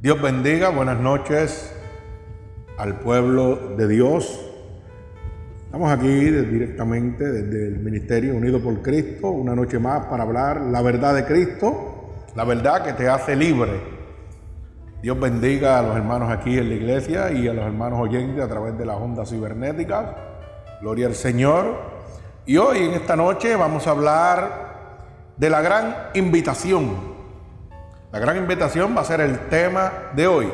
Dios bendiga, buenas noches al pueblo de Dios. Estamos aquí directamente desde el Ministerio Unido por Cristo, una noche más para hablar la verdad de Cristo, la verdad que te hace libre. Dios bendiga a los hermanos aquí en la iglesia y a los hermanos oyentes a través de las ondas cibernéticas. Gloria al Señor. Y hoy en esta noche vamos a hablar de la gran invitación la gran invitación va a ser el tema de hoy.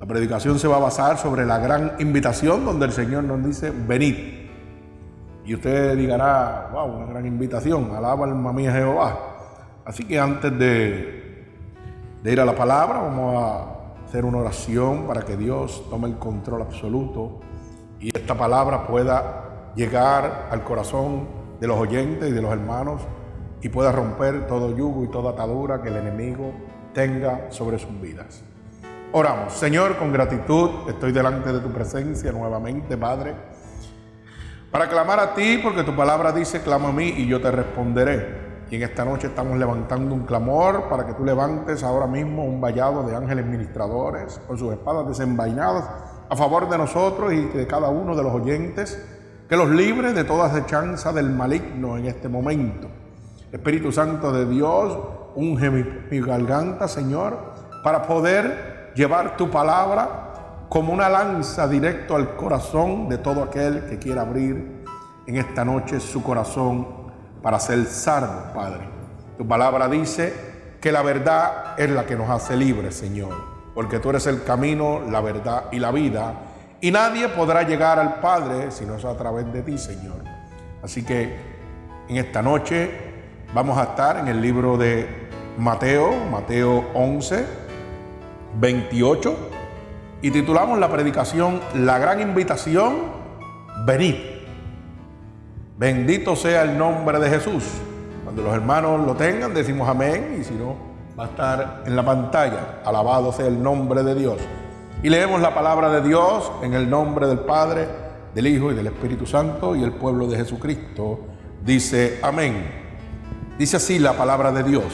La predicación se va a basar sobre la gran invitación donde el Señor nos dice, venid. Y usted dirá, wow, una gran invitación, alaba alma mía Jehová. Así que antes de, de ir a la palabra, vamos a hacer una oración para que Dios tome el control absoluto y esta palabra pueda llegar al corazón de los oyentes y de los hermanos y pueda romper todo yugo y toda atadura que el enemigo tenga sobre sus vidas. Oramos, Señor, con gratitud estoy delante de tu presencia nuevamente, Padre, para clamar a ti, porque tu palabra dice, clama a mí y yo te responderé. Y en esta noche estamos levantando un clamor para que tú levantes ahora mismo un vallado de ángeles ministradores con sus espadas desenvainadas a favor de nosotros y de cada uno de los oyentes, que los libre de toda acechanza del maligno en este momento Espíritu Santo de Dios, unge mi, garganta, Señor, para poder llevar tu palabra como una lanza directo al corazón de todo aquel que quiera abrir en esta noche su corazón para ser salvo, Padre. Tu palabra dice que la verdad es la que nos hace libres, Señor, porque tú eres el camino, la verdad y la vida, y nadie podrá llegar al Padre si no es a través de ti, Señor. Así que en esta noche Vamos a estar en el libro de Mateo, Mateo 11, 28, y titulamos la predicación La gran invitación, venid. Bendito sea el nombre de Jesús. Cuando los hermanos lo tengan, decimos amén, y si no, va a estar en la pantalla. Alabado sea el nombre de Dios. Y leemos la palabra de Dios en el nombre del Padre, del Hijo y del Espíritu Santo, y el pueblo de Jesucristo dice amén. Dice así la palabra de Dios.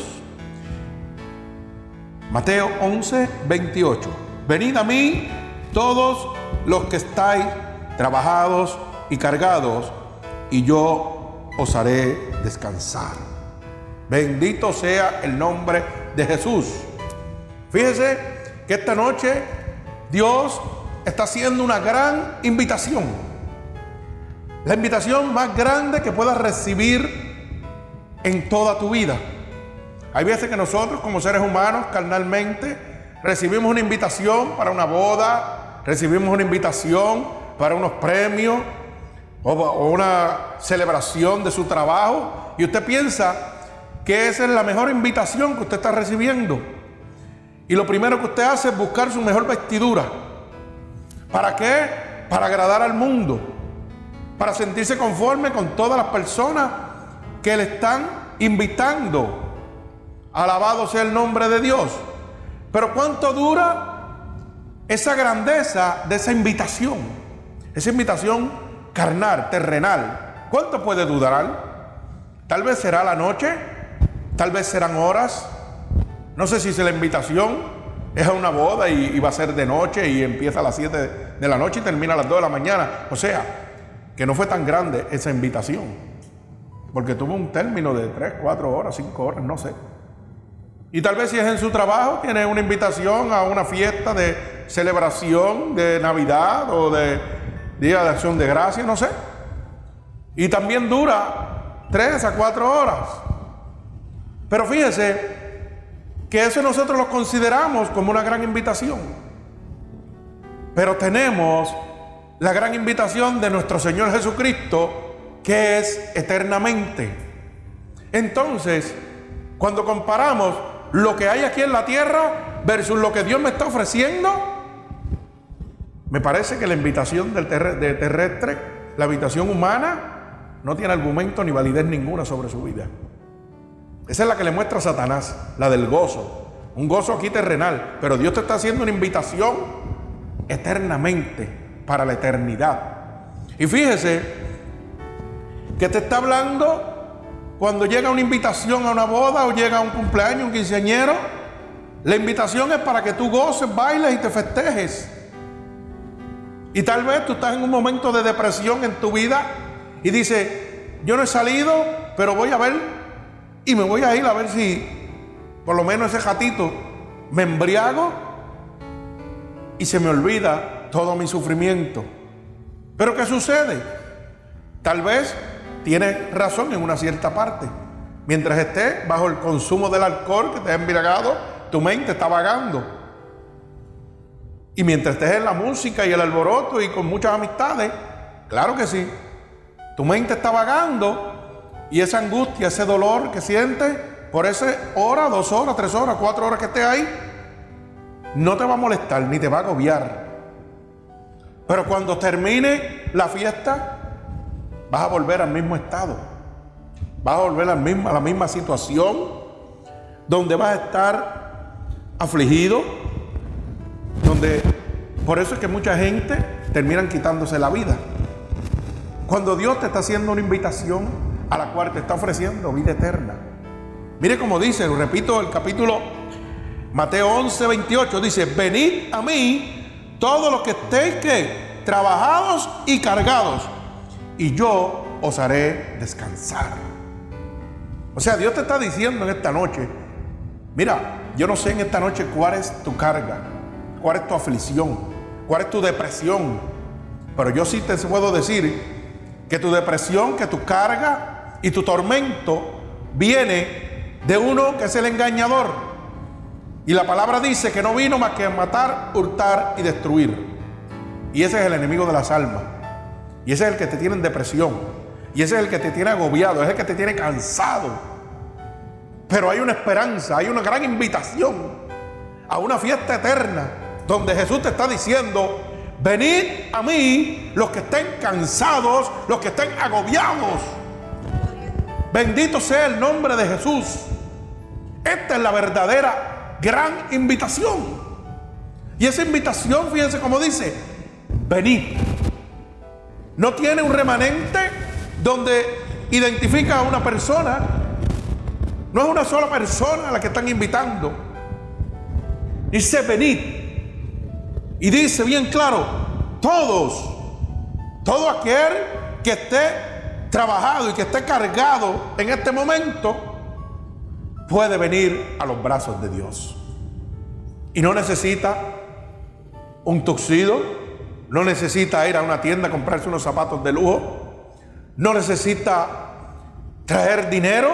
Mateo 11, 28. Venid a mí todos los que estáis trabajados y cargados, y yo os haré descansar. Bendito sea el nombre de Jesús. Fíjese que esta noche Dios está haciendo una gran invitación. La invitación más grande que pueda recibir en toda tu vida. Hay veces que nosotros como seres humanos, carnalmente, recibimos una invitación para una boda, recibimos una invitación para unos premios o, una celebración de su trabajo y usted piensa que esa es la mejor invitación que usted está recibiendo. Y lo primero que usted hace es buscar su mejor vestidura. ¿Para qué? Para agradar al mundo. Para sentirse conforme con todas las personas que le están invitando. Alabado sea el nombre de Dios. Pero ¿cuánto dura esa grandeza de esa invitación? Esa invitación carnal, terrenal. ¿Cuánto puede durar? Tal vez será la noche, tal vez serán horas. No sé si es la invitación es a una boda y, va a ser de noche y empieza a las 7 de la noche y termina a las 2 de la mañana. O sea, que no fue tan grande esa invitación porque tuvo un término de 3, 4 horas, 5 horas, no sé. Y tal vez si es en su trabajo, tiene una invitación a una fiesta de celebración de Navidad o de Día de Acción de Gracia, no sé. Y también dura 3 a 4 horas. Pero fíjese que eso nosotros lo consideramos como una gran invitación. Pero tenemos la gran invitación de nuestro Señor Jesucristo que es eternamente. Entonces, cuando comparamos lo que hay aquí en la tierra versus lo que Dios me está ofreciendo, me parece que la invitación del terrestre, la invitación humana, no tiene argumento ni validez ninguna sobre su vida. Esa es la que le muestra Satanás, la del gozo. Un gozo aquí terrenal, pero Dios te está haciendo una invitación eternamente, para la eternidad. Y fíjese que te está hablando cuando llega una invitación a una boda o llega un cumpleaños, un quinceañero, La invitación es para que tú goces, bailes y te festejes. Y tal vez tú estás en un momento de depresión en tu vida y dices, yo no he salido, pero voy a ver y me voy a ir a ver si por lo menos ese gatito me embriago y se me olvida todo mi sufrimiento. Pero ¿qué sucede? Tal vez tienes razón en una cierta parte. Mientras estés bajo el consumo del alcohol que te ha embriagado, tu mente está vagando. Y mientras estés en la música y el alboroto y con muchas amistades, claro que sí, tu mente está vagando y esa angustia, ese dolor que sientes por esa hora, dos horas, tres horas, cuatro horas que estés ahí, no te va a molestar ni te va a agobiar. Pero cuando termine la fiesta, vas a volver al mismo estado. Vas a volver a la misma, la misma situación donde vas a estar afligido, donde por eso es que mucha gente terminan quitándose la vida. Cuando Dios te está haciendo una invitación a la cual te está ofreciendo vida eterna. Mire como dice, repito el capítulo Mateo 11, 28, dice, venid a mí todos los que estéis que trabajados y cargados, y yo os haré descansar. O sea, Dios te está diciendo en esta noche, mira, yo no sé en esta noche cuál es tu carga, cuál es tu aflicción, cuál es tu depresión. Pero yo sí te puedo decir que tu depresión, que tu carga y tu tormento viene de uno que es el engañador. Y la palabra dice que no vino más que a matar, hurtar y destruir. Y ese es el enemigo de las almas. Y ese es el que te tiene en depresión. Y ese es el que te tiene agobiado, es el que te tiene cansado. Pero hay una esperanza, hay una gran invitación a una fiesta eterna donde Jesús te está diciendo, venid a mí los que estén cansados, los que estén agobiados. Bendito sea el nombre de Jesús. Esta es la verdadera gran invitación. Y esa invitación, fíjense cómo dice, venid. No tiene un remanente donde identifica a una persona, no es una sola persona a la que están invitando. Dice, venid. Y dice bien claro, todos, todo aquel que esté trabajado y que esté cargado en este momento, puede venir a los brazos de Dios. Y no necesita un tuxido, no necesita ir a una tienda a comprarse unos zapatos de lujo, no necesita traer dinero,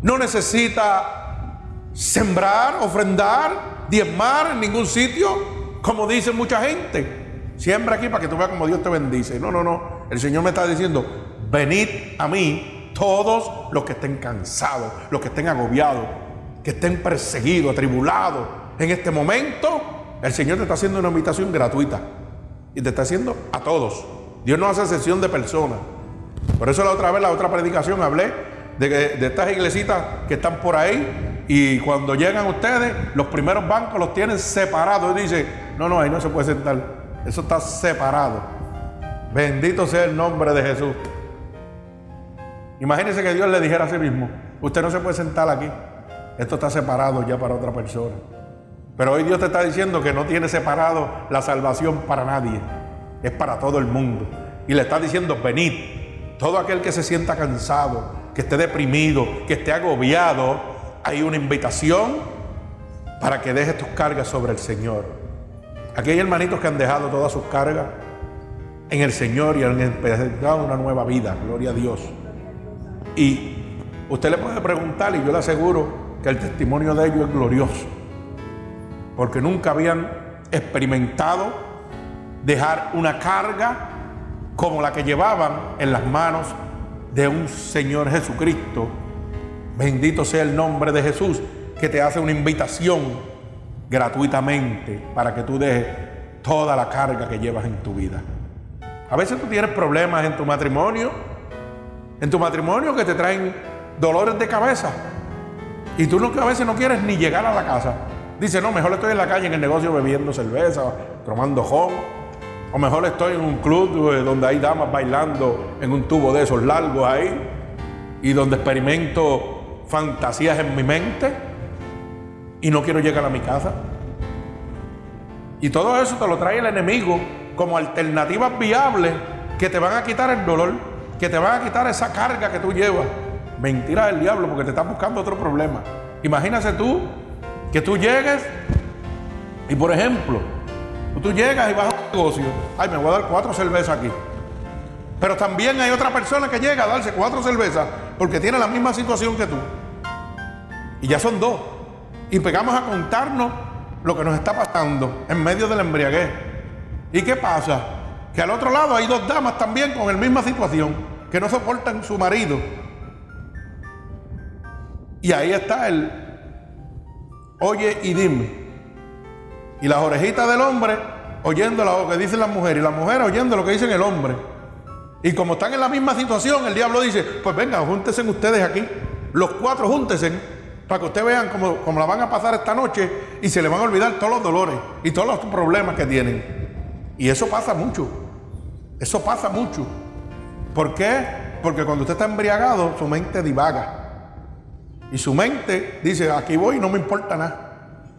no necesita sembrar, ofrendar, diezmar en ningún sitio, como dice mucha gente. Siembra aquí para que tú veas como Dios te bendice. No, no, no. El Señor me está diciendo, venid a mí todos los que estén cansados, los que estén agobiados, que estén perseguidos, atribulados. En este momento, el Señor te está haciendo una invitación gratuita. Y te está haciendo a todos. Dios no hace excepción de personas. Por eso la otra vez, la otra predicación, hablé de, estas iglesitas que están por ahí y cuando llegan ustedes, los primeros bancos los tienen separados. Y dice, no, no, ahí no se puede sentar. Eso está separado. Bendito sea el nombre de Jesús. Imagínense que Dios le dijera a sí mismo, usted no se puede sentar aquí. Esto está separado ya para otra persona. Pero hoy Dios te está diciendo que no tiene separado la salvación para nadie. Es para todo el mundo. Y le está diciendo, venid. Todo aquel que se sienta cansado, que esté deprimido, que esté agobiado, hay una invitación para que dejes tus cargas sobre el Señor. Aquí hay hermanitos que han dejado todas sus cargas en el Señor y han empezado una nueva vida, gloria a Dios. Y usted le puede preguntar, y yo le aseguro que el testimonio de ellos es glorioso, porque nunca habían experimentado dejar una carga como la que llevaban en las manos de un Señor Jesucristo. Bendito sea el nombre de Jesús, que te hace una invitación gratuitamente para que tú dejes toda la carga que llevas en tu vida. A veces tú tienes problemas en tu matrimonio, en tu matrimonio que te traen dolores de cabeza. Y tú a veces no quieres ni llegar a la casa. Dice, no, mejor estoy en la calle en el negocio bebiendo cerveza, tomando jón o mejor estoy en un club eh, donde hay damas bailando en un tubo de esos largos ahí y donde experimento fantasías en mi mente. y no quiero llegar a mi casa. Y todo eso te lo trae el enemigo como alternativas viables que te van a quitar el dolor, que te van a quitar esa carga que tú llevas. Mentira del diablo porque te está buscando otro problema. Imagínate tú que tú llegues y por ejemplo, tú llegas y vas a un negocio, ay, me voy a dar cuatro cervezas aquí. Pero también hay otra persona que llega a darse cuatro cervezas porque tiene la misma situación que tú. Y ya son dos. Y pegamos a contarnos lo que nos está pasando en medio de la embriaguez. ¿Y qué pasa? Que al otro lado hay dos damas también con la misma situación, que no soportan su marido. Y ahí está el oye y dime. Y las orejitas del hombre oyendo lo que dicen las mujeres y las mujeres oyendo lo que dicen el hombre. Y como están en la misma situación, el diablo dice, pues venga, júntense ustedes aquí, los cuatro júntense, para que ustedes vean cómo, cómo, la van a pasar esta noche y se le van a olvidar todos los dolores y todos los problemas que tienen. Y eso pasa mucho, eso pasa mucho. ¿Por qué? Porque cuando usted está embriagado, su mente divaga. Y su mente dice, aquí voy no me importa nada.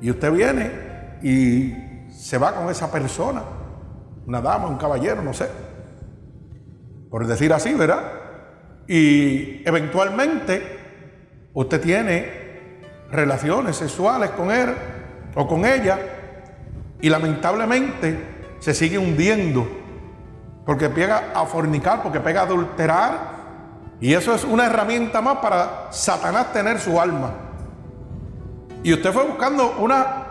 Y usted viene y se va con esa persona, una dama, un caballero, no sé por decir así, ¿verdad? Y eventualmente usted tiene relaciones sexuales con él o con ella y lamentablemente se sigue hundiendo porque pega a fornicar, porque pega a adulterar y eso es una herramienta más para Satanás tener su alma. Y usted fue buscando una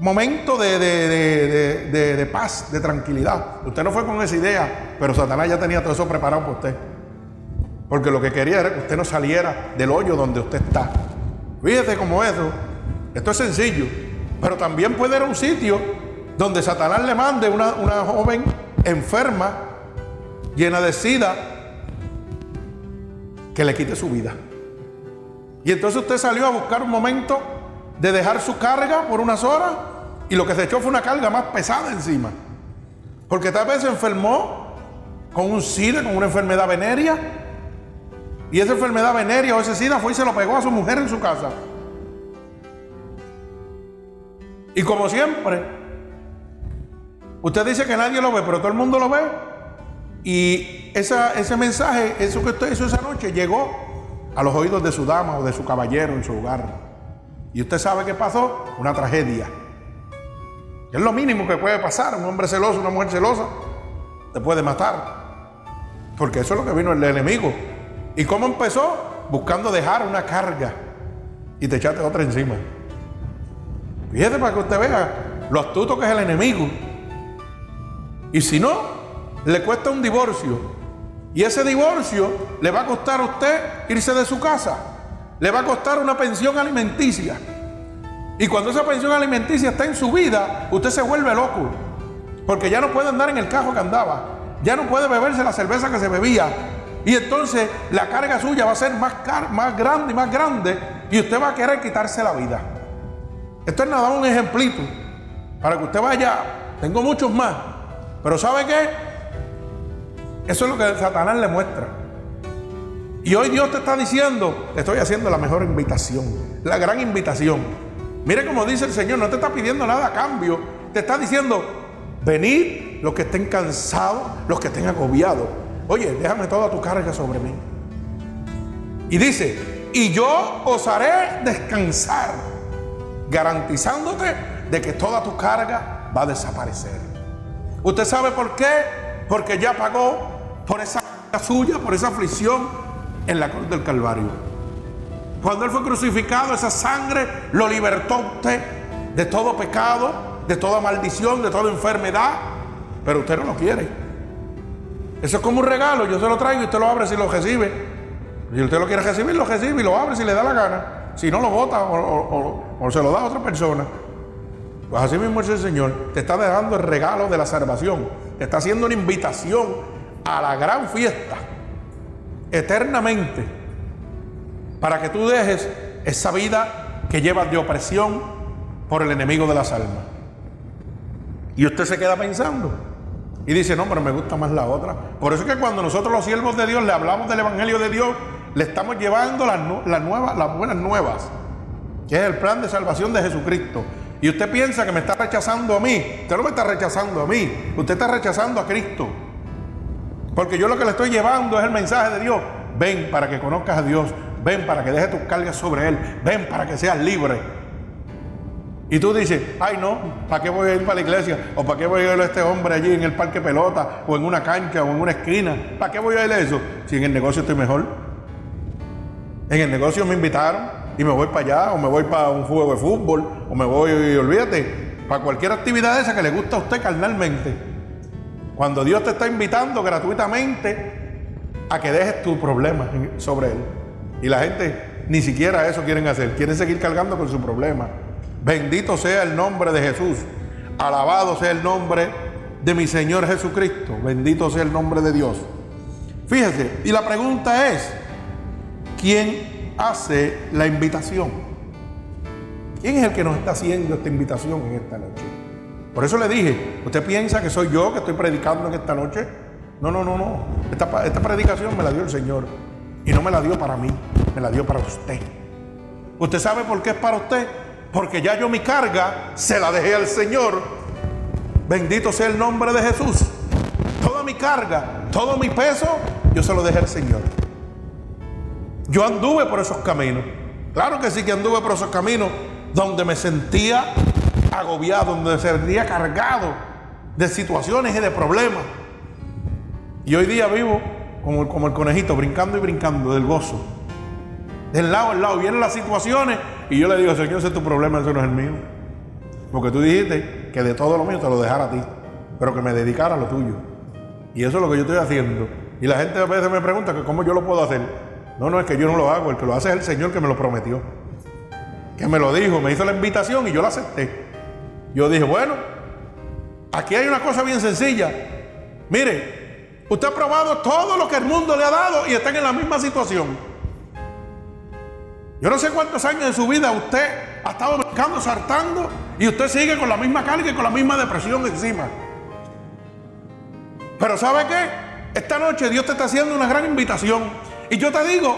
momento de, paz, de tranquilidad. Usted no fue con esa idea, pero Satanás ya tenía todo eso preparado para usted. Porque lo que quería era que usted no saliera del hoyo donde usted está. Fíjese cómo eso. Esto es sencillo. Pero también puede a un sitio donde Satanás le mande una, una joven enferma, llena de sida, que le quite su vida. Y entonces usted salió a buscar un momento de dejar su carga por unas horas y lo que se echó fue una carga más pesada encima. Porque tal vez se enfermó con un SIDA, con una enfermedad venérea. Y esa enfermedad venérea o ese SIDA fue y se lo pegó a su mujer en su casa. Y como siempre, usted dice que nadie lo ve, pero todo el mundo lo ve. Y ese mensaje, eso que usted hizo esa noche, llegó a los oídos de su dama o de su caballero en su hogar. Y usted sabe qué pasó, una tragedia. Es lo mínimo que puede pasar. Un hombre celoso, una mujer celosa, te puede matar. Porque eso es lo que vino el enemigo. ¿Y cómo empezó? Buscando dejar una carga y te echaste otra encima. Fíjate para que usted vea lo astuto que es el enemigo. Y si no, le cuesta un divorcio. Y ese divorcio le va a costar a usted irse de su casa le va a costar una pensión alimenticia. Y cuando esa pensión alimenticia está en su vida, usted se vuelve loco. Porque ya no puede andar en el cajo que andaba. Ya no puede beberse la cerveza que se bebía. Y entonces la carga suya va a ser más, más grande y más grande. Y usted va a querer quitarse la vida. Esto es nada un ejemplito. Para que usted vaya. Tengo muchos más. Pero ¿sabe qué? Eso es lo que Satanás le muestra. Y hoy Dios te está diciendo, te estoy haciendo la mejor invitación, la gran invitación. Mire como dice el Señor, no te está pidiendo nada a cambio, te está diciendo, venid los que estén cansados, los que estén agobiados. Oye, déjame toda tu carga sobre mí. Y dice, y yo os haré descansar, garantizándote de que toda tu carga va a desaparecer. ¿Usted sabe por qué? Porque ya pagó por esa suya, por esa aflicción, en la cruz del Calvario. Cuando Él fue crucificado, esa sangre lo libertó usted de todo pecado, de toda maldición, de toda enfermedad. Pero usted no lo quiere. Eso es como un regalo. Yo se lo traigo y usted lo abre si lo recibe. Si usted lo quiere recibir, lo recibe y lo abre si le da la gana. Si no, lo bota o, se lo da a otra persona. Pues así mismo es el Señor. Te está dejando el regalo de la salvación. Está haciendo una invitación a la gran fiesta eternamente para que tú dejes esa vida que llevas de opresión por el enemigo de las almas. Y usted se queda pensando y dice, no, pero me gusta más la otra. Por eso es que cuando nosotros los siervos de Dios le hablamos del Evangelio de Dios, le estamos llevando las, las, nuevas, las buenas nuevas. que es el plan de salvación de Jesucristo. Y usted piensa que me está rechazando a mí. Usted no me está rechazando a mí. Usted está rechazando a Cristo. Porque yo lo que le estoy llevando es el mensaje de Dios. Ven para que conozcas a Dios. Ven para que deje tus cargas sobre Él. Ven para que seas libre. Y tú dices, ay no, ¿para qué voy a ir para la iglesia? ¿O para qué voy a ir a este hombre allí en el parque pelota? ¿O en una cancha? ¿O en una esquina? ¿Para qué voy a ir a eso? Si en el negocio estoy mejor. En el negocio me invitaron y me voy para allá, o me voy para un juego de fútbol, o me voy, olvídate, para cualquier actividad esa que le gusta a usted carnalmente. Cuando Dios te está invitando gratuitamente a que dejes tu problema sobre Él. Y la gente ni siquiera eso quieren hacer, quieren seguir cargando con su problema. Bendito sea el nombre de Jesús. Alabado sea el nombre de mi Señor Jesucristo. Bendito sea el nombre de Dios. Fíjese, y la pregunta es, ¿quién hace la invitación? ¿Quién es el que nos está haciendo esta invitación en esta noche? Por eso le dije, ¿usted piensa que soy yo que estoy predicando en esta noche? No, no, no, no. Esta, esta predicación me la dio el Señor. Y no me la dio para mí, me la dio para usted. ¿Usted sabe por qué es para usted? porque ya yo mi carga se la dejé al Señor. Bendito sea el nombre de Jesús. Toda mi carga, todo mi peso, yo se lo dejé al Señor. Yo anduve por esos caminos. Claro que sí que anduve por esos caminos donde me sentía agobiado, donde me sentía cargado de situaciones y de problemas. Y hoy día vivo como, como el conejito, brincando y brincando del gozo. Del lado al lado vienen las situaciones y yo le digo, Señor, ese es tu problema, ese no es el mío. Porque tú dijiste que de todo lo mío te lo dejara a ti, pero que me dedicara a lo tuyo. Y eso es lo que yo estoy haciendo. Y la gente a veces me pregunta que cómo yo lo puedo hacer. No, no, es que yo no lo hago, el que lo hace es el Señor que me lo prometió. Que me lo dijo, me hizo la invitación y yo la acepté. Yo dije, bueno, aquí hay una cosa bien sencilla. Mire, usted ha probado todo lo que el mundo le ha dado y están en la misma situación. Yo no sé cuántos años de su vida usted ha estado buscando, saltando y usted sigue con la misma carga y con la misma depresión encima. Pero ¿sabe qué? Esta noche Dios te está haciendo una gran invitación. Y yo te digo,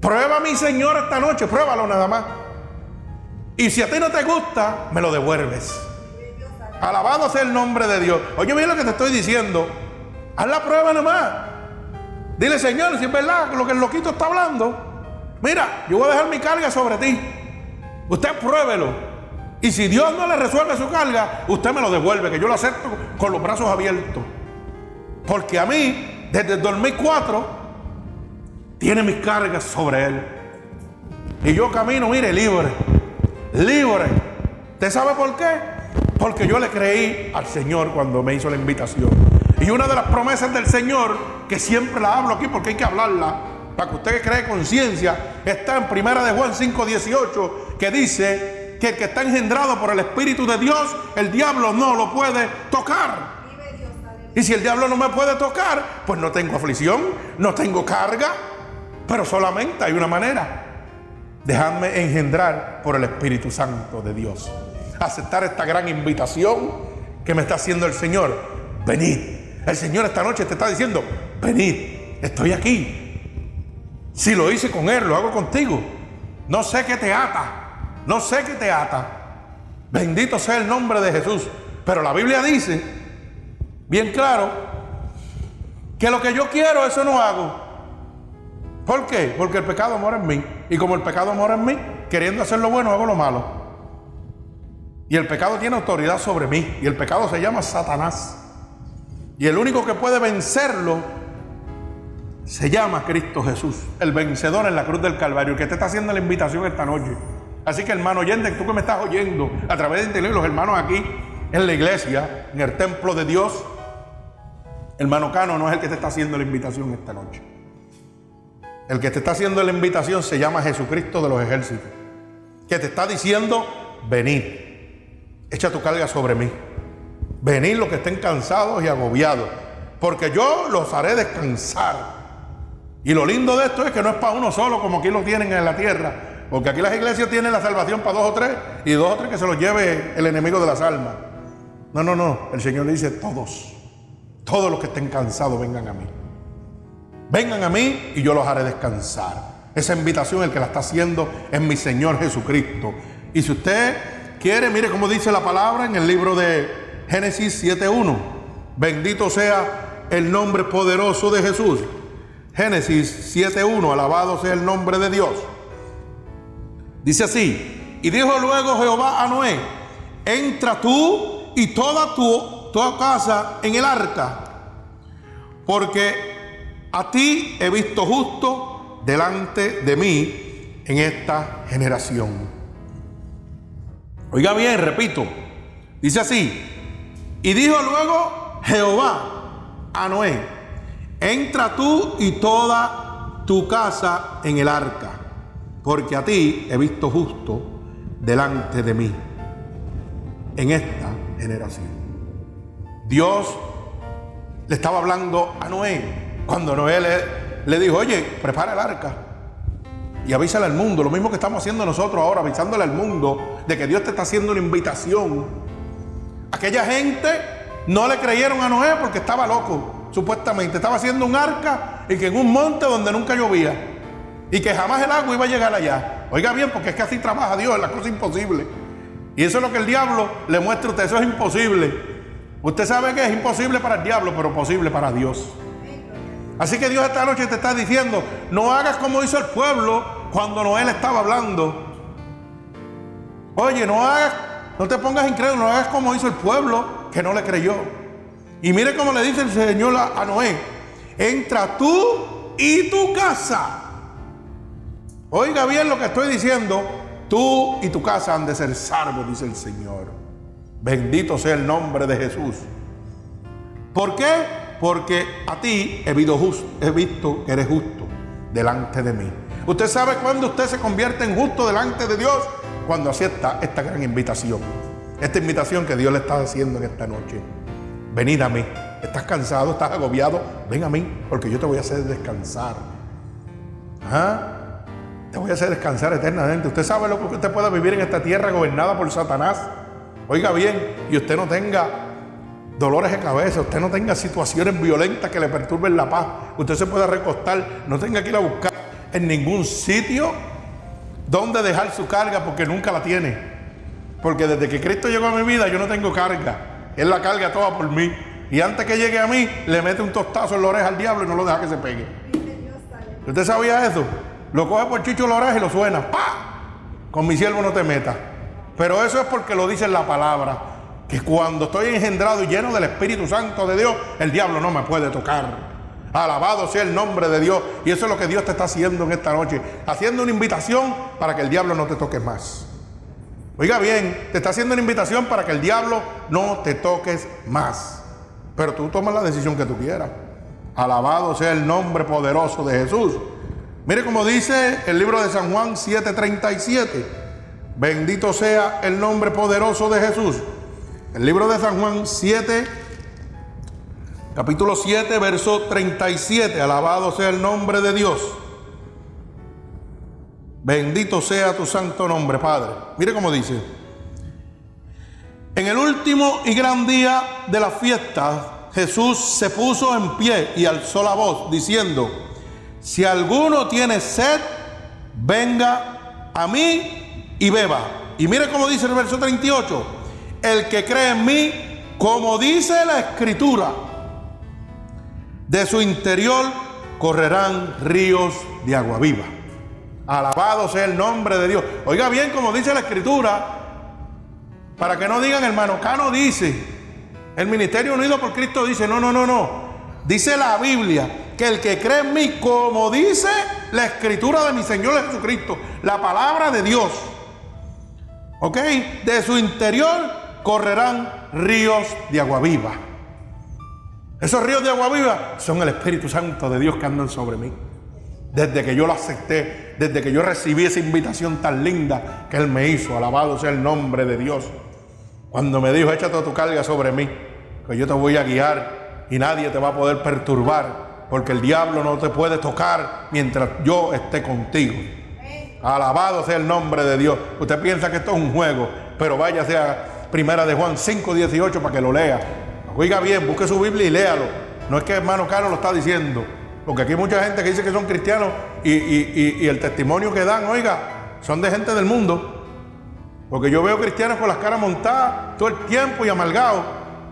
prueba a mi Señor esta noche, pruébalo nada más. Y si a ti no te gusta, me lo devuelves. Alabado sea el nombre de Dios. Oye, mira lo que te estoy diciendo. Haz la prueba nada más. Dile, Señor, si es verdad lo que el loquito está hablando, Mira, yo voy a dejar mi carga sobre ti. Usted pruébelo. Y si Dios no le resuelve su carga, usted me lo devuelve, que yo lo acepto con los brazos abiertos. Porque a mí, desde el 2004, tiene mis cargas sobre él. Y yo camino, mire, libre. Libre. ¿Usted sabe por qué? Porque yo le creí al Señor cuando me hizo la invitación. Y una de las promesas del Señor, que siempre la hablo aquí porque hay que hablarla, para que usted cree conciencia, está en Primera de Juan 5:18, que dice que el que está engendrado por el Espíritu de Dios, el diablo no lo puede tocar. Y si el diablo no me puede tocar, pues no tengo aflicción, no tengo carga, pero solamente hay una manera. Dejarme engendrar por el Espíritu Santo de Dios. Aceptar esta gran invitación que me está haciendo el Señor. Venid. El Señor esta noche te está diciendo, venid, estoy aquí, si lo hice con Él, lo hago contigo. No sé qué te ata. No sé qué te ata. Bendito sea el nombre de Jesús. Pero la Biblia dice, bien claro, que lo que yo quiero, eso no hago. ¿Por qué? Porque el pecado mora en mí. Y como el pecado mora en mí, queriendo hacer lo bueno, hago lo malo. Y el pecado tiene autoridad sobre mí. Y el pecado se llama Satanás. Y el único que puede vencerlo se llama Cristo Jesús, el vencedor en la cruz del Calvario, que te está haciendo la invitación esta noche. Así que hermano oyente, tú que me estás oyendo a través de internet, los hermanos aquí en la iglesia, en el templo de Dios, hermano Cano no es el que te está haciendo la invitación esta noche. El que te está haciendo la invitación se llama Jesucristo de los ejércitos, que te está diciendo, venid, echa tu carga sobre mí. Venid los que estén cansados y agobiados, porque yo los haré descansar. Y lo lindo de esto es que no es para uno solo como aquí lo tienen en la tierra. Porque aquí las iglesias tienen la salvación para dos o tres y dos o tres que se los lleve el enemigo de las almas. No, no, no. El Señor le dice todos. Todos los que estén cansados vengan a mí. Vengan a mí y yo los haré descansar. esa invitación el que la está haciendo es mi Señor Jesucristo. Y si usted quiere, mire cómo dice la palabra en el libro de Génesis 7.1. Bendito sea el nombre poderoso de Jesús. Génesis 7.1, alabado sea el nombre de Dios. Dice así, y dijo luego Jehová a Noé, entra tú y toda tu toda casa en el arca, porque a ti he visto justo delante de mí en esta generación. Oiga bien, repito, dice así, y dijo luego Jehová a Noé, entra tú y toda tu casa en el arca, porque a ti he visto justo delante de mí en esta generación. Dios le estaba hablando a Noé cuando Noé le, dijo, oye, prepara el arca y avísale al mundo, lo mismo que estamos haciendo nosotros ahora, avisándole al mundo de que Dios te está haciendo una invitación. Aquella gente no le creyeron a Noé porque estaba loco, supuestamente. Estaba haciendo un arca y que en un monte donde nunca llovía y que jamás el agua iba a llegar allá. Oiga bien, porque es que así trabaja Dios, es la cosa imposible. Y eso es lo que el diablo le muestra a usted, eso es imposible. Usted sabe que es imposible para el diablo, pero posible para Dios. Así que Dios esta noche te está diciendo, no hagas como hizo el pueblo cuando Noé le estaba hablando. Oye, no hagas, no te pongas incrédulo, no hagas como hizo el pueblo que no le creyó. Y mire cómo le dice el Señor a Noé, entra tú y tu casa. Oiga bien lo que estoy diciendo, Tú y tu casa han de ser salvos, dice el Señor. Bendito sea el nombre de Jesús. ¿Por qué? Porque a ti he visto, he visto que eres justo delante de mí. Usted sabe cuándo usted se convierte en justo delante de Dios cuando acepta esta gran invitación. Esta invitación que Dios le está haciendo en esta noche. Venid a mí. ¿Estás cansado? ¿Estás agobiado? Ven a mí, porque yo te voy a hacer descansar. ¿Ah? Te voy a hacer descansar eternamente. Usted sabe lo que usted pueda vivir en esta tierra gobernada por Satanás. Oiga bien, y usted no tenga dolores de cabeza, usted no tenga situaciones violentas que le perturben la paz. Usted se pueda recostar, no tenga que ir a buscar en ningún sitio donde dejar su carga porque nunca la tiene. Porque desde que Cristo llegó a mi vida yo no tengo carga. Él la carga toda por mí. Y antes que llegue a mí, le mete un tostazo en la oreja al diablo y no lo deja que se pegue. ¿Usted sabía eso? Lo coge por chicho la oreja y lo suena. ¡Pah! Con mi siervo no te metas. Pero eso es porque lo dice la palabra. Que cuando estoy engendrado y lleno del Espíritu Santo de Dios, el diablo no me puede tocar. Alabado sea el nombre de Dios. Y eso es lo que Dios te está haciendo en esta noche. Haciendo una invitación para que el diablo no te toque más. Oiga bien, te está haciendo una invitación para que el diablo no te toques más. Pero tú tomas la decisión que tú quieras. Alabado sea el nombre poderoso de Jesús. Mire como dice el libro de San Juan 7:37. Bendito sea el nombre poderoso de Jesús. El libro de San Juan 7, capítulo 7, verso 37. Alabado sea el nombre de Dios. Bendito sea tu santo nombre, Padre. Mire cómo dice. En el último y gran día de la fiesta, Jesús se puso en pie y alzó la voz, diciendo, si alguno tiene sed, venga a mí y beba. Y mire cómo dice el verso 38. El que cree en mí, como dice la escritura, de su interior correrán ríos de agua viva. Alabado sea el nombre de Dios. Oiga bien como dice la escritura, para que no digan hermano Cano dice, el ministerio unido por Cristo dice, no, no, no, no. Dice la Biblia que el que cree en mí, como dice la escritura de mi Señor Jesucristo, la palabra de Dios, ¿ok? De su interior correrán ríos de agua viva. Esos ríos de agua viva son el Espíritu Santo de Dios que andan sobre mí. Desde que yo lo acepté, desde que yo recibí esa invitación tan linda que Él me hizo, alabado sea el nombre de Dios. Cuando me dijo, échate tu carga sobre mí, que yo te voy a guiar y nadie te va a poder perturbar porque el diablo no te puede tocar mientras yo esté contigo. Alabado sea el nombre de Dios. Usted piensa que esto es un juego, pero váyase a Primera de Juan 5, 18 para que lo lea. Oiga bien, busque su Biblia y léalo. No es que hermano Carlos lo está diciendo, porque aquí hay mucha gente que dice que son cristianos y, el testimonio que dan, oiga, son de gente del mundo. Porque yo veo cristianos con las caras montadas todo el tiempo y amalgados.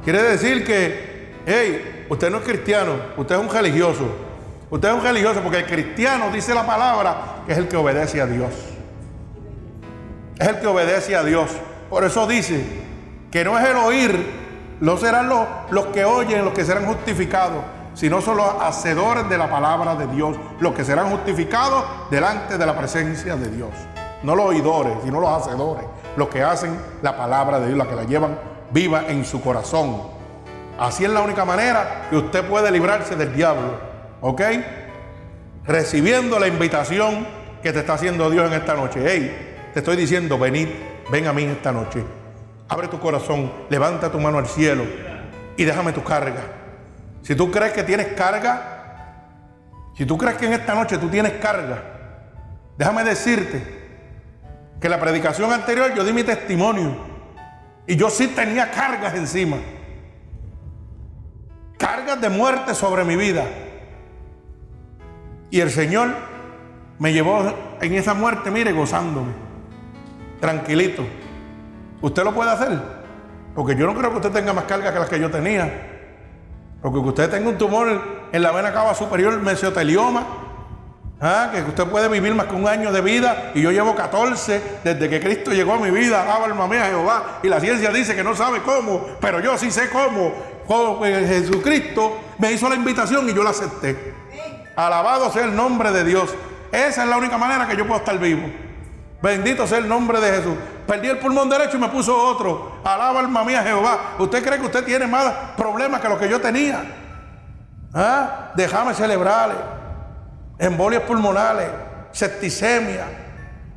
Quiere decir que, hey, usted no es cristiano, usted es un religioso. Usted es un religioso porque el cristiano dice la palabra es el que obedece a Dios. Es el que obedece a Dios. Por eso dice que no es el oír, no serán los, los que oyen los que serán justificados, sino son los hacedores de la palabra de Dios, los que serán justificados delante de la presencia de Dios. No los oidores, sino los hacedores, los que hacen la palabra de Dios, la que la llevan viva en su corazón. Así es la única manera que usted puede librarse del diablo. ¿Ok? Recibiendo la invitación que te está haciendo Dios en esta noche. Hey, te estoy diciendo, venid, ven a mí esta noche. Abre tu corazón, levanta tu mano al cielo y déjame tu carga. Si tú crees que tienes carga, si tú crees que en esta noche tú tienes carga, déjame decirte que la predicación anterior yo di mi testimonio y yo sí tenía cargas encima. Cargas de muerte sobre mi vida. Y el Señor me llevó en esa muerte, mire, gozándome, tranquilito. ¿Usted lo puede hacer? Porque yo no creo que usted tenga más cargas que las que yo tenía. Porque que usted tenga un tumor en la vena cava superior, mesotelioma, ¿ah? que usted puede vivir más que un año de vida y yo llevo 14 desde que Cristo llegó a mi vida, alaba alma mía Jehová, y la ciencia dice que no sabe cómo, pero yo sí sé cómo. Eh, Jesucristo me hizo la invitación y yo la acepté. Alabado sea el nombre de Dios. Esa es la única manera que yo puedo estar vivo. Bendito sea el nombre de Jesús. Perdí el pulmón derecho y me puso otro. Alaba alma mía Jehová. ¿Usted cree que usted tiene más problemas que los que yo tenía? ¿Ah? Déjame celebrarle. Embolias pulmonales, septicemia.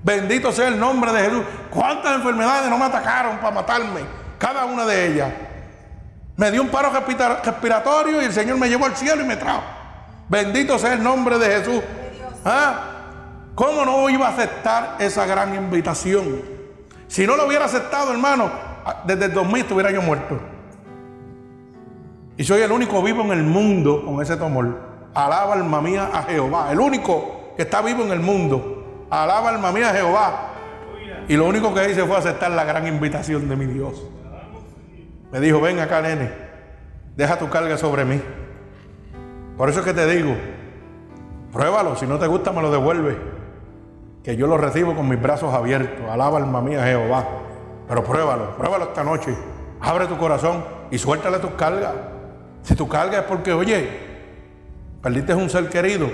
Bendito sea el nombre de Jesús. ¿Cuántas enfermedades no me atacaron para matarme? Cada una de ellas. Me dio un paro respiratorio y el Señor me llevó al cielo y me trajo. Bendito sea el nombre de Jesús. ¿Ah? ¿Cómo no iba a aceptar esa gran invitación? Si no lo hubiera aceptado, hermano, desde el 2000 estuviera yo muerto. Y soy el único vivo en el mundo con ese tumor. Alaba alma mía a Jehová. El único que está vivo en el mundo. Alaba alma mía a Jehová. Y lo único que hice fue aceptar la gran invitación de mi Dios. Me dijo, ven acá, nene. Deja tu carga sobre mí. Por eso es que te digo, pruébalo. Si no te gusta, me lo devuelve que yo lo recibo con mis brazos abiertos. Alaba alma mía Jehová. Pero pruébalo, pruébalo esta noche. Abre tu corazón y suéltale tus cargas. Si tu carga es porque, oye, perdiste un ser querido,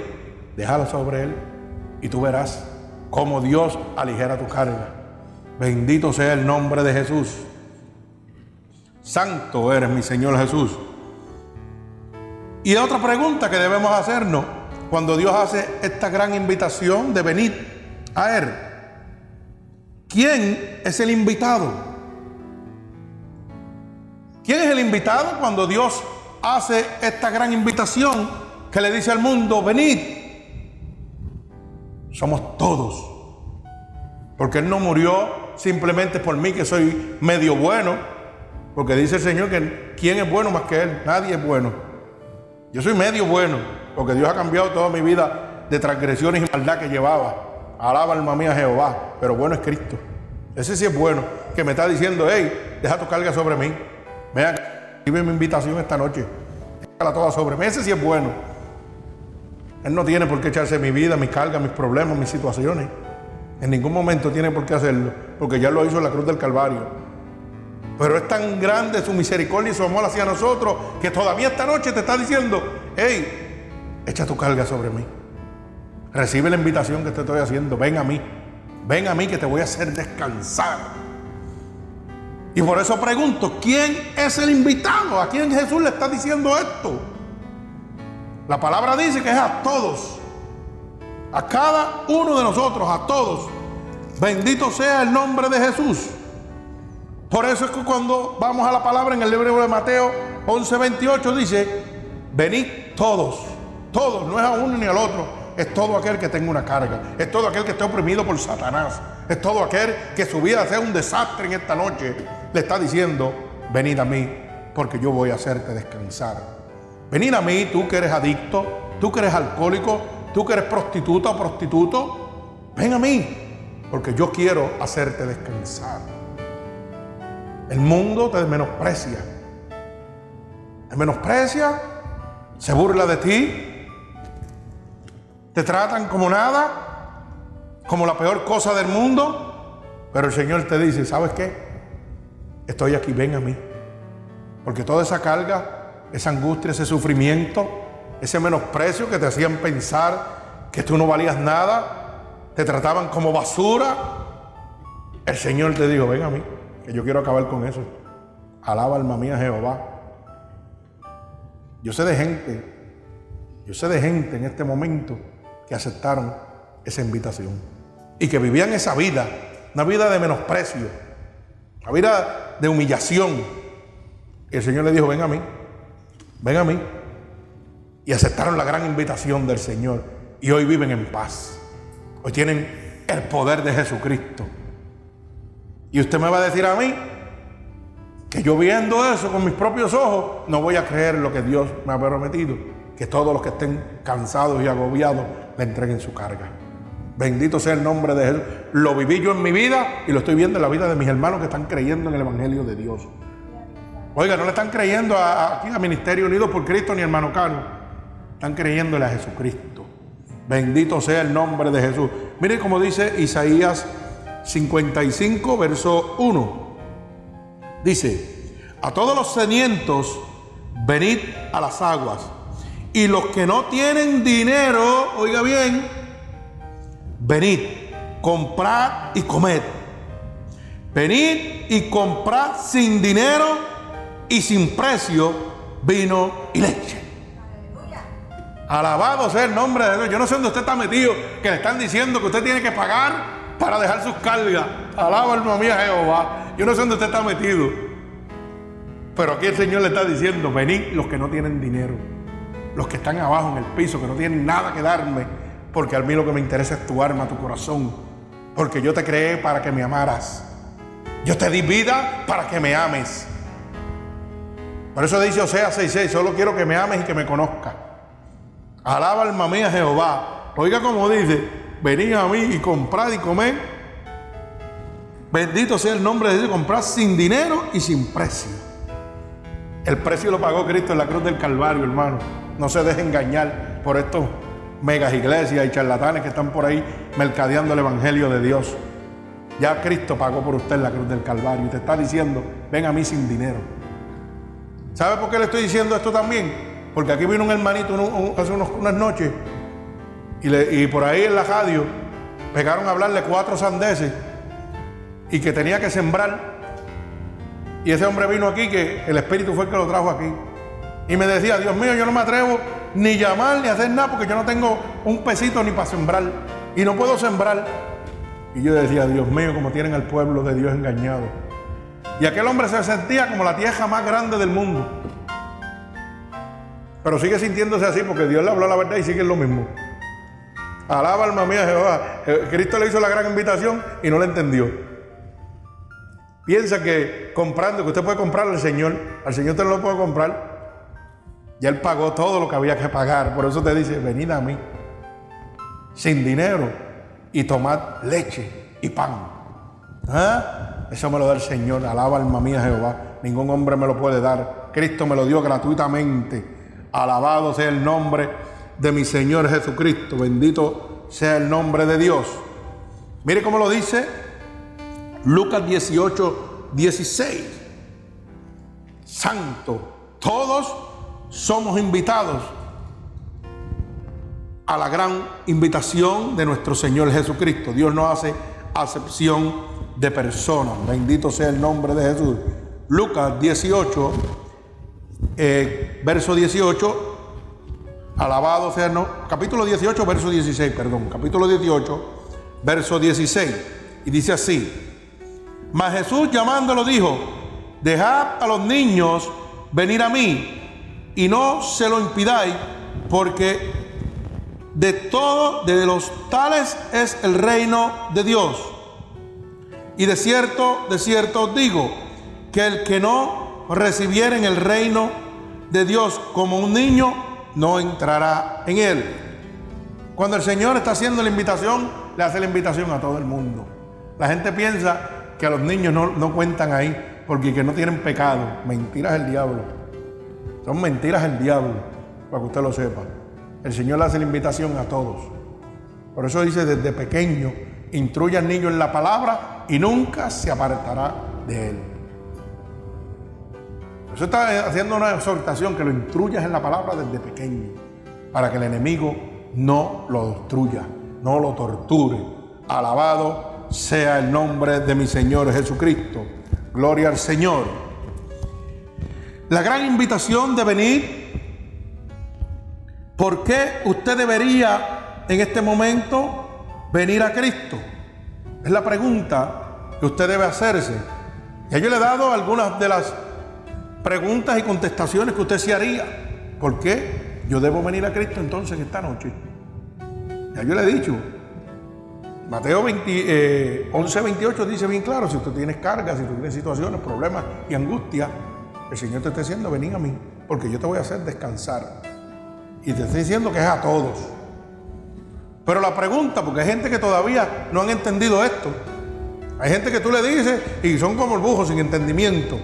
déjalo sobre él y tú verás cómo Dios aligera tu carga. Bendito sea el nombre de Jesús. Santo eres mi Señor Jesús. Y otra pregunta que debemos hacernos cuando Dios hace esta gran invitación de venir a ver, ¿quién es el invitado? ¿Quién es el invitado cuando Dios hace esta gran invitación que le dice al mundo, venid? Somos todos. Porque Él no murió simplemente por mí que soy medio bueno. Porque dice el Señor que ¿quién es bueno más que Él? Nadie es bueno. Yo soy medio bueno. Porque Dios ha cambiado toda mi vida de transgresiones y maldad que llevaba. Alaba alma mía Jehová, pero bueno es Cristo. Ese sí es bueno, que me está diciendo, hey, deja tu carga sobre mí. Vean, vive mi invitación esta noche. Déjala toda sobre mí. Ese sí es bueno. Él no tiene por qué echarse mi vida, mis cargas, mis problemas, mis situaciones. En ningún momento tiene por qué hacerlo, porque ya lo hizo en la cruz del Calvario. Pero es tan grande su misericordia y su amor hacia nosotros que todavía esta noche te está diciendo, hey, echa tu carga sobre mí. Recibe la invitación que te estoy haciendo. Ven a mí. Ven a mí que te voy a hacer descansar. Y por eso pregunto, ¿quién es el invitado? ¿A quién Jesús le está diciendo esto? La palabra dice que es a todos. A cada uno de nosotros, a todos. Bendito sea el nombre de Jesús. Por eso es que cuando vamos a la palabra en el libro de Mateo 11:28 dice, venid todos, todos, no es a uno ni al otro es todo aquel que tenga una carga, es todo aquel que esté oprimido por Satanás, es todo aquel que su vida sea un desastre en esta noche. Le está diciendo, venid a mí, porque yo voy a hacerte descansar. Venid a mí, tú que eres adicto, tú que eres alcohólico, tú que eres prostituta o prostituto, ven a mí, porque yo quiero hacerte descansar. El mundo te menosprecia. Te menosprecia, se burla de ti, te tratan como nada, como la peor cosa del mundo, pero el Señor te dice, ¿sabes qué? Estoy aquí, ven a mí. Porque toda esa carga, esa angustia, ese sufrimiento, ese menosprecio que te hacían pensar que tú no valías nada, te trataban como basura, el Señor te dijo, ven a mí, que yo quiero acabar con eso. Alaba alma mía Jehová. Yo sé de gente, yo sé de gente en este momento que aceptaron esa invitación y que vivían esa vida, una vida de menosprecio, una vida de humillación, y el Señor le dijo, ven a mí, ven a mí. Y aceptaron la gran invitación del Señor. Y hoy viven en paz. Hoy tienen el poder de Jesucristo. Y usted me va a decir a mí que yo viendo eso con mis propios ojos, no voy a creer lo que Dios me ha prometido. Que todos los que estén cansados y agobiados le entreguen su carga. Bendito sea el nombre de Jesús. Lo viví yo en mi vida y lo estoy viendo en la vida de mis hermanos que están creyendo en el Evangelio de Dios. Oiga, no le están creyendo a, aquí a Ministerio Unido por Cristo ni hermano Cano. Están creyéndole a Jesucristo. Bendito sea el nombre de Jesús. Mire cómo dice Isaías 55, verso 1. Dice, a todos los sedientos, venid a las aguas. Y los que no tienen dinero, oiga bien, venid, comprad y comed. Venid y comprad sin dinero y sin precio vino y leche. Alabado sea el nombre de Dios. Yo no sé dónde usted está metido, que le están diciendo que usted tiene que pagar para dejar sus cargas. Alaba alma mía Jehová. Yo no sé dónde usted está metido. Pero aquí el Señor le está diciendo, venid los que no tienen dinero, los que están abajo en el piso, que no tienen nada que darme, porque a mí lo que me interesa es tu alma, tu corazón, porque yo te creé para que me amaras. Yo te di vida para que me ames. Por eso dice Osea 6:6, solo quiero que me ames y que me conozcas. Alaba alma mía Jehová. Oiga como dice, venid a mí y comprad y comed. Bendito sea el nombre de Dios, comprad sin dinero y sin precio. El precio lo pagó Cristo en la cruz del Calvario, hermano. No se deje engañar por estos megas iglesias y charlatanes que están por ahí mercadeando el Evangelio de Dios. Ya Cristo pagó por usted en la cruz del Calvario y te está diciendo, ven a mí sin dinero. ¿Sabe por qué le estoy diciendo esto también? Porque aquí vino un hermanito hace unas noches y, por ahí en la radio pegaron a hablarle cuatro sandeces y que tenía que sembrar. Y ese hombre vino aquí, que el Espíritu fue el que lo trajo aquí. Y me decía, Dios mío, yo no me atrevo ni llamar ni hacer nada porque yo no tengo un pesito ni para sembrar. Y no puedo sembrar. Y yo decía, Dios mío, como tienen al pueblo de Dios engañado. Y aquel hombre se sentía como la tierra más grande del mundo. Pero sigue sintiéndose así porque Dios le habló la verdad y sigue lo mismo. Alaba alma mía Jehová. Eh, Cristo le hizo la gran invitación y no la entendió. Piensa que comprando, que usted puede comprar al Señor, al Señor te lo puede comprar. Ya Él pagó todo lo que había que pagar. Por eso te dice, venid a mí. Sin dinero y tomad leche y pan. ¿Ah? Eso me lo da el Señor. Alaba alma mía Jehová. Ningún hombre me lo puede dar. Cristo me lo dio gratuitamente. Alabado sea el nombre de mi Señor Jesucristo. Bendito sea el nombre de Dios. Mire cómo lo dice Lucas 18, 16. Santo. Todos somos invitados a la gran invitación de nuestro Señor Jesucristo. Dios no hace acepción de personas. Bendito sea el nombre de Jesús. Lucas 18, eh, verso 18. Alabado sea, no, capítulo 18, verso 16, perdón, capítulo 18, verso 16. Y dice así, mas Jesús llamándolo dijo, dejad a los niños venir a mí y no se lo impidáis, porque de todo, de los tales es el reino de Dios. Y de cierto, de cierto os digo, que el que no recibiera en el reino de Dios como un niño, no entrará en él. Cuando el Señor está haciendo la invitación, le hace la invitación a todo el mundo. La gente piensa que los niños no, no cuentan ahí porque que no tienen pecado. Mentiras del diablo. Son mentiras del diablo, para que usted lo sepa. El Señor le hace la invitación a todos. Por eso dice desde pequeño, instruye al niño en la palabra y nunca se apartará de él. Eso está haciendo una exhortación que lo instruyas en la palabra desde pequeño, para que el enemigo no lo destruya, no lo torture. Alabado sea el nombre de mi Señor Jesucristo. Gloria al Señor. La gran invitación de venir. ¿Por qué usted debería en este momento venir a Cristo? Es la pregunta que usted debe hacerse. Ya yo le he dado algunas de las preguntas y contestaciones que usted se haría. ¿Por qué yo debo venir a Cristo entonces esta noche? Ya yo le he dicho. Mateo 20, 11, 28 dice bien claro, si tú tienes cargas, si tú tienes situaciones, problemas y angustia, el Señor te está diciendo, venid a mí, porque yo te voy a hacer descansar. Y te estoy diciendo que es a todos. Pero la pregunta, porque hay gente que todavía no han entendido esto. Hay gente que tú le dices y son como el bujo sin entendimiento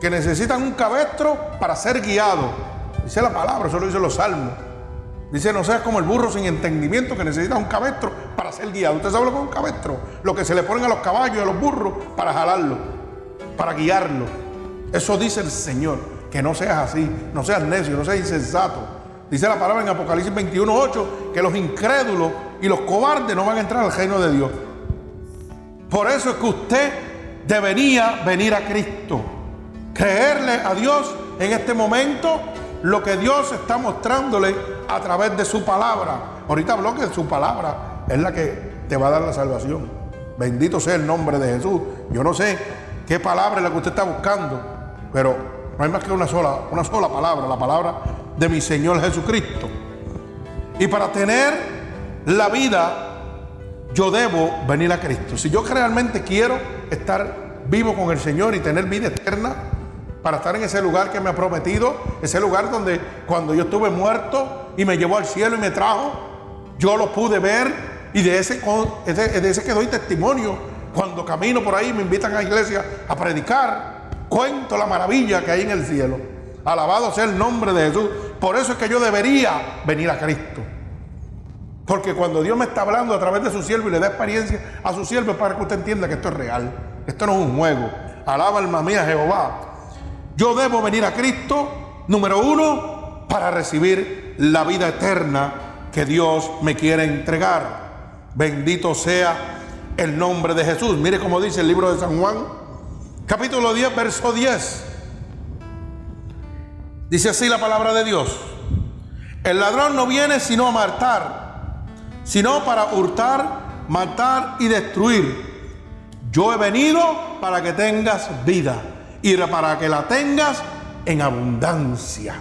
que necesitan un cabestro para ser guiado. Dice la palabra, eso lo dice los salmos. Dice, no seas como el burro sin entendimiento que necesita un cabestro para ser guiado. ¿Usted sabe lo que es un cabestro? Lo que se le ponen a los caballos y a los burros para jalarlo, para guiarlo. Eso dice el Señor, que no seas así, no seas necio, no seas insensato. Dice la palabra en Apocalipsis 21.8 que los incrédulos y los cobardes no van a entrar al reino de Dios. Por eso es que usted debería venir a Cristo creerle a Dios en este momento lo que Dios está mostrándole a través de su palabra. Ahorita habló que su palabra es la que te va a dar la salvación. Bendito sea el nombre de Jesús. Yo no sé qué palabra es la que usted está buscando, pero no hay más que una sola, una sola palabra, la palabra de mi Señor Jesucristo. Y para tener la vida, yo debo venir a Cristo. Si yo realmente quiero estar vivo con el Señor y tener vida eterna, para estar en ese lugar que me ha prometido, ese lugar donde cuando yo estuve muerto y me llevó al cielo y me trajo, yo lo pude ver y de ese, de ese que doy testimonio. Cuando camino por ahí me invitan a la iglesia a predicar, cuento la maravilla que hay en el cielo. Alabado sea el nombre de Jesús. Por eso es que yo debería venir a Cristo. Porque cuando Dios me está hablando a través de su siervo y le da experiencia a su siervo es para que usted entienda que esto es real. Esto no es un juego. Alaba alma mía Jehová. Yo debo venir a Cristo, número uno, para recibir la vida eterna que Dios me quiere entregar. Bendito sea el nombre de Jesús. Mire cómo dice el libro de San Juan, capítulo 10, verso 10. Dice así la palabra de Dios. El ladrón no viene sino a matar, sino para hurtar, matar y destruir. Yo he venido para que tengas vida y para que la tengas en abundancia.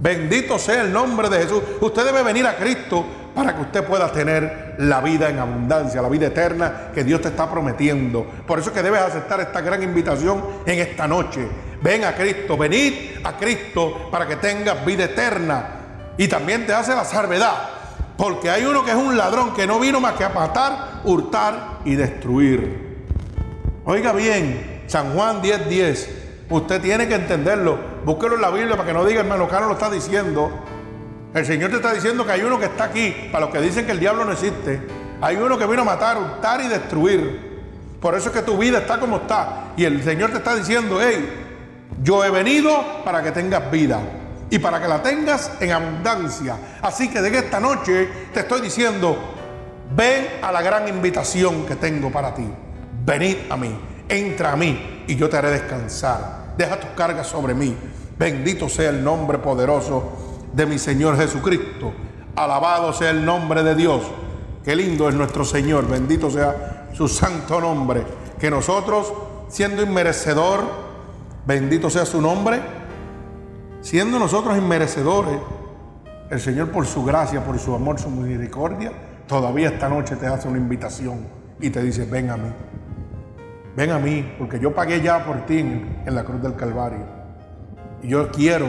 Bendito sea el nombre de Jesús. Usted debe venir a Cristo para que usted pueda tener la vida en abundancia, la vida eterna que Dios te está prometiendo. Por eso es que debes aceptar esta gran invitación en esta noche. Ven a Cristo, venid a Cristo para que tengas vida eterna. Y también te hace la salvedad, porque hay uno que es un ladrón que no vino más que a matar, hurtar y destruir. Oiga bien, San Juan 10:10. 10. Usted tiene que entenderlo. Búsquelo en la Biblia para que no diga, hermano, Cano lo está diciendo. El Señor te está diciendo que hay uno que está aquí, para los que dicen que el diablo no existe. Hay uno que vino a matar, hurtar y destruir. Por eso es que tu vida está como está. Y el Señor te está diciendo, hey, yo he venido para que tengas vida y para que la tengas en abundancia. Así que de esta noche te estoy diciendo, ven a la gran invitación que tengo para ti. Venid a mí entra a mí y yo te haré descansar. Deja tus cargas sobre mí. Bendito sea el nombre poderoso de mi Señor Jesucristo. Alabado sea el nombre de Dios. Qué lindo es nuestro Señor. Bendito sea su santo nombre. Que nosotros, siendo inmerecedor, bendito sea su nombre, siendo nosotros inmerecedores, el Señor por su gracia, por su amor, su misericordia, todavía esta noche te hace una invitación y te dice, ven a mí. Ven a mí, porque yo pagué ya por ti en, la cruz del Calvario. Y yo quiero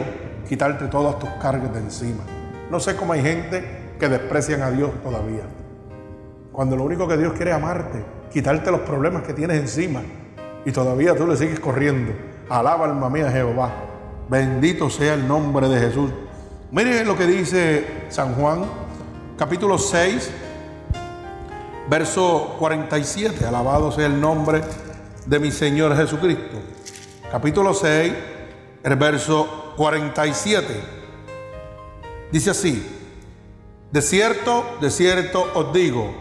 quitarte todas tus cargas de encima. No sé cómo hay gente que desprecian a Dios todavía. Cuando lo único que Dios quiere es amarte, quitarte los problemas que tienes encima y todavía tú le sigues corriendo. Alaba alma mía Jehová. Bendito sea el nombre de Jesús. Miren lo que dice San Juan, capítulo 6, verso 47. Alabado sea el nombre de mi Señor Jesucristo. Capítulo 6, el verso 47. Dice así, de cierto, de cierto os digo,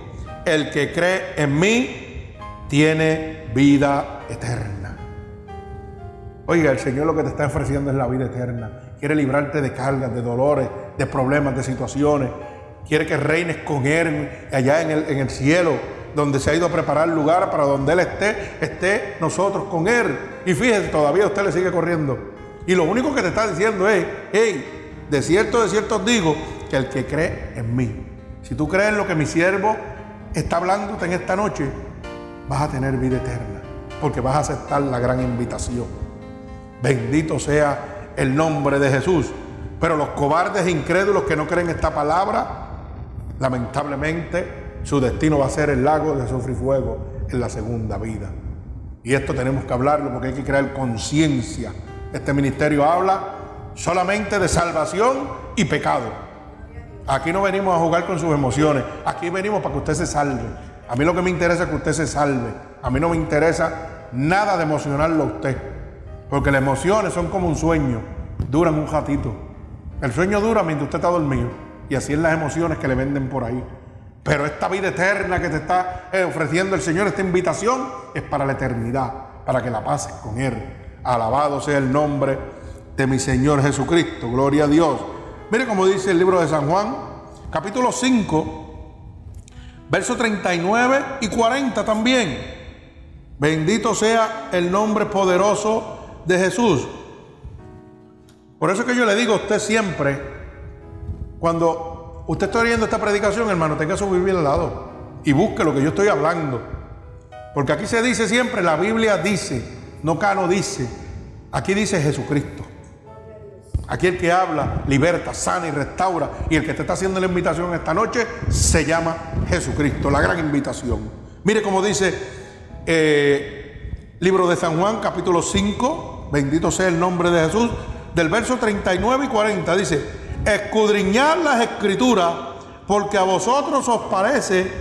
el que cree en mí tiene vida eterna. Oiga, el Señor lo que te está ofreciendo es la vida eterna. Quiere librarte de cargas, de dolores, de problemas, de situaciones. Quiere que reines con Él allá en el, en el cielo, donde se ha ido a preparar lugar para donde Él esté, esté nosotros con Él. Y fíjese, todavía usted le sigue corriendo. Y lo único que te está diciendo es, hey, de cierto, de cierto os digo, que el que cree en mí. Si tú crees en lo que mi siervo está hablándote en esta noche, vas a tener vida eterna, porque vas a aceptar la gran invitación. Bendito sea el nombre de Jesús. Pero los cobardes e incrédulos que no creen esta palabra, lamentablemente su destino va a ser el lago de sufrir fuego en la segunda vida. Y esto tenemos que hablarlo porque hay que crear conciencia. Este ministerio habla solamente de salvación y pecado. Aquí no venimos a jugar con sus emociones. Aquí venimos para que usted se salve. A mí lo que me interesa es que usted se salve. A mí no me interesa nada de emocionarlo a usted. Porque las emociones son como un sueño. Duran un ratito. El sueño dura mientras usted está dormido. Y así es las emociones que le venden por ahí. Pero esta vida eterna que te está eh, ofreciendo el Señor, esta invitación, es para la eternidad. Para que la pases con Él. Alabado sea el nombre de mi Señor Jesucristo. Gloria a Dios. Mire cómo dice el libro de San Juan, capítulo 5, versos 39 y 40 también. Bendito sea el nombre poderoso de Jesús. Por eso que yo le digo a usted siempre, cuando usted está oyendo esta predicación, hermano, tenga su Biblia al lado y busque lo que yo estoy hablando. Porque aquí se dice siempre, la Biblia dice, no Cano dice, aquí dice Jesucristo. Aquí el que habla, liberta, sana y restaura. Y el que te está haciendo la invitación esta noche se llama Jesucristo, la gran invitación. Mire cómo dice eh, libro de San Juan, capítulo 5, bendito sea el nombre de Jesús, del verso 39 y 40, dice, escudriñad las escrituras, porque a vosotros os parece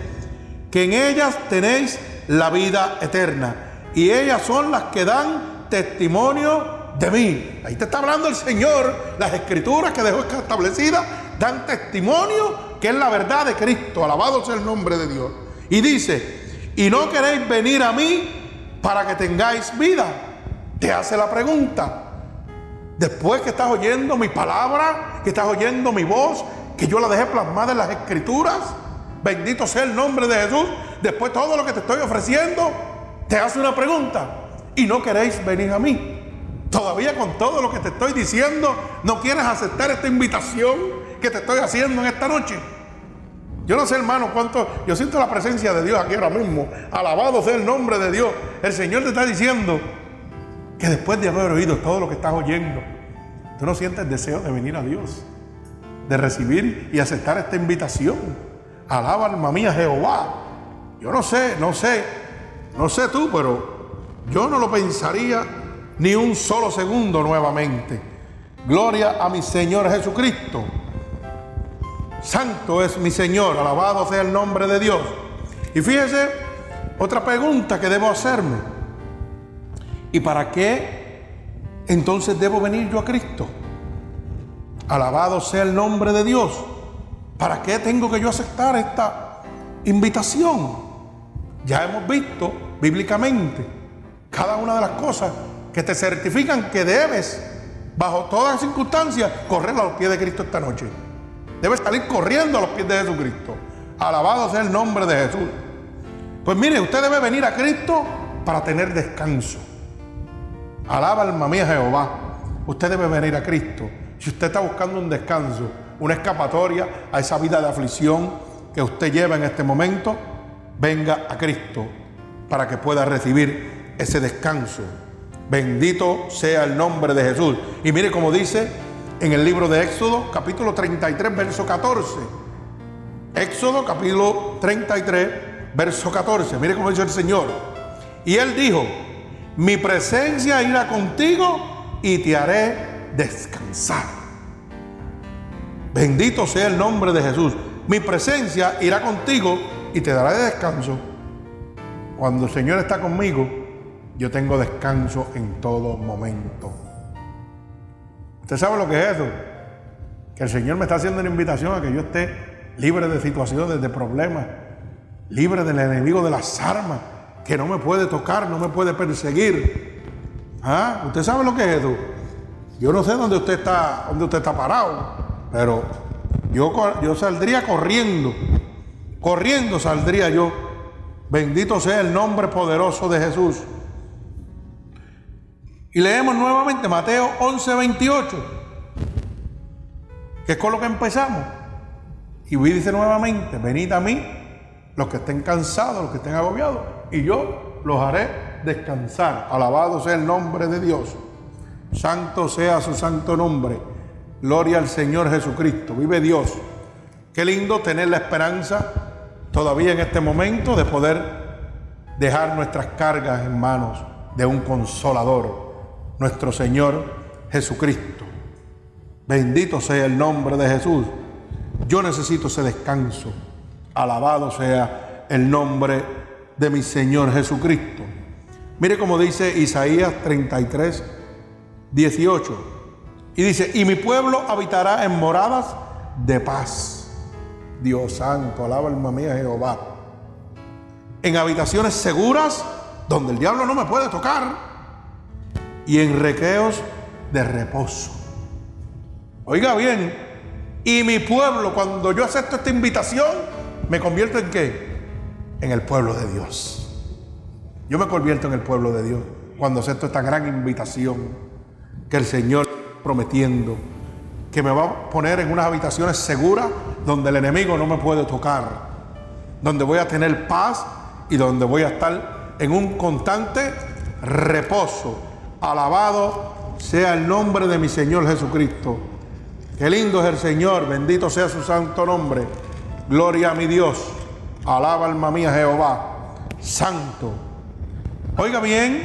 que en ellas tenéis la vida eterna. Y ellas son las que dan testimonio de mí. Ahí te está hablando el Señor. Las escrituras que dejó establecidas dan testimonio que es la verdad de Cristo. Alabado sea el nombre de Dios. Y dice, y no queréis venir a mí para que tengáis vida. Te hace la pregunta. Después que estás oyendo mi palabra, que estás oyendo mi voz, que yo la dejé plasmada en las escrituras, bendito sea el nombre de Jesús. Después todo lo que te estoy ofreciendo, te hace una pregunta. Y no queréis venir a mí. Todavía con todo lo que te estoy diciendo, no quieres aceptar esta invitación que te estoy haciendo en esta noche. Yo no sé, hermano, cuánto. Yo siento la presencia de Dios aquí ahora mismo. Alabado sea el nombre de Dios. El Señor te está diciendo que después de haber oído todo lo que estás oyendo, tú no sientes deseo de venir a Dios, de recibir y aceptar esta invitación. Alaba alma mía Jehová. Yo no sé, no sé, no sé tú, pero yo no lo pensaría ni un solo segundo nuevamente. Gloria a mi Señor Jesucristo. Santo es mi Señor, alabado sea el nombre de Dios. Y fíjese, otra pregunta que debo hacerme. ¿Y para qué entonces debo venir yo a Cristo? Alabado sea el nombre de Dios. ¿Para qué tengo que yo aceptar esta invitación? Ya hemos visto bíblicamente cada una de las cosas que te certifican que debes, bajo todas circunstancias, correr a los pies de Cristo esta noche. Debes salir corriendo a los pies de Jesucristo. Alabado sea el nombre de Jesús. Pues mire, usted debe venir a Cristo para tener descanso. Alaba alma mía Jehová. Usted debe venir a Cristo. Si usted está buscando un descanso, una escapatoria a esa vida de aflicción que usted lleva en este momento, venga a Cristo para que pueda recibir ese descanso Bendito sea el nombre de Jesús. Y mire como dice en el libro de Éxodo, capítulo 33, verso 14. Éxodo capítulo 33, verso 14. Mire cómo dice el Señor. Y él dijo, mi presencia irá contigo y te haré descansar. Bendito sea el nombre de Jesús. Mi presencia irá contigo y te dará descanso. Cuando el Señor está conmigo, yo tengo descanso en todo momento. ¿Usted sabe lo que es eso? Que el Señor me está haciendo una invitación a que yo esté libre de situaciones, de problemas, libre del enemigo de las armas, que no me puede tocar, no me puede perseguir. ¿Ah? ¿Usted sabe lo que es eso? Yo no sé dónde usted está, dónde usted está parado, pero yo, yo saldría corriendo, corriendo saldría yo. Bendito sea el nombre poderoso de Jesús. Y leemos nuevamente Mateo 11, 28, que es con lo que empezamos. Y dice nuevamente, venid a mí los que estén cansados, los que estén agobiados, y yo los haré descansar. Alabado sea el nombre de Dios. Santo sea su santo nombre. Gloria al Señor Jesucristo. Vive Dios. Qué lindo tener la esperanza todavía en este momento de poder dejar nuestras cargas en manos de un consolador, nuestro Señor Jesucristo. Bendito sea el nombre de Jesús. Yo necesito ese descanso. Alabado sea el nombre de mi Señor Jesucristo. Mire cómo dice Isaías 33, 18. Y dice, y mi pueblo habitará en moradas de paz. Dios santo, alaba alma mía Jehová. En habitaciones seguras donde el diablo no me puede tocar. Y en requeos de reposo. Oiga bien, y mi pueblo, cuando yo acepto esta invitación, me convierto en qué? En el pueblo de Dios. Yo me convierto en el pueblo de Dios cuando acepto esta gran invitación que el Señor prometiendo que me va a poner en unas habitaciones seguras donde el enemigo no me puede tocar, donde voy a tener paz y donde voy a estar en un constante reposo. Alabado sea el nombre de mi Señor Jesucristo. Qué lindo es el Señor, bendito sea su santo nombre. Gloria a mi Dios. Alaba alma mía Jehová. Santo. Oiga bien,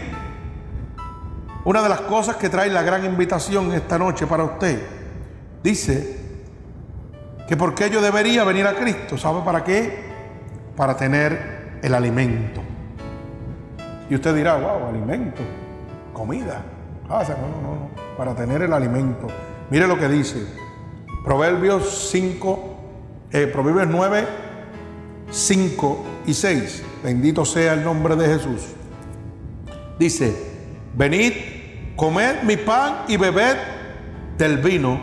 una de las cosas que trae la gran invitación esta noche para usted, dice que por qué yo debería venir a Cristo. ¿Sabe para qué? Para tener el alimento. Y usted dirá, wow, alimento, comida. Ah, no, no, no, para tener el alimento. Mire lo que dice. Proverbios 5, eh, Proverbios 9, 5 y 6. Bendito sea el nombre de Jesús. Dice, Venid, comed mi pan y bebed del vino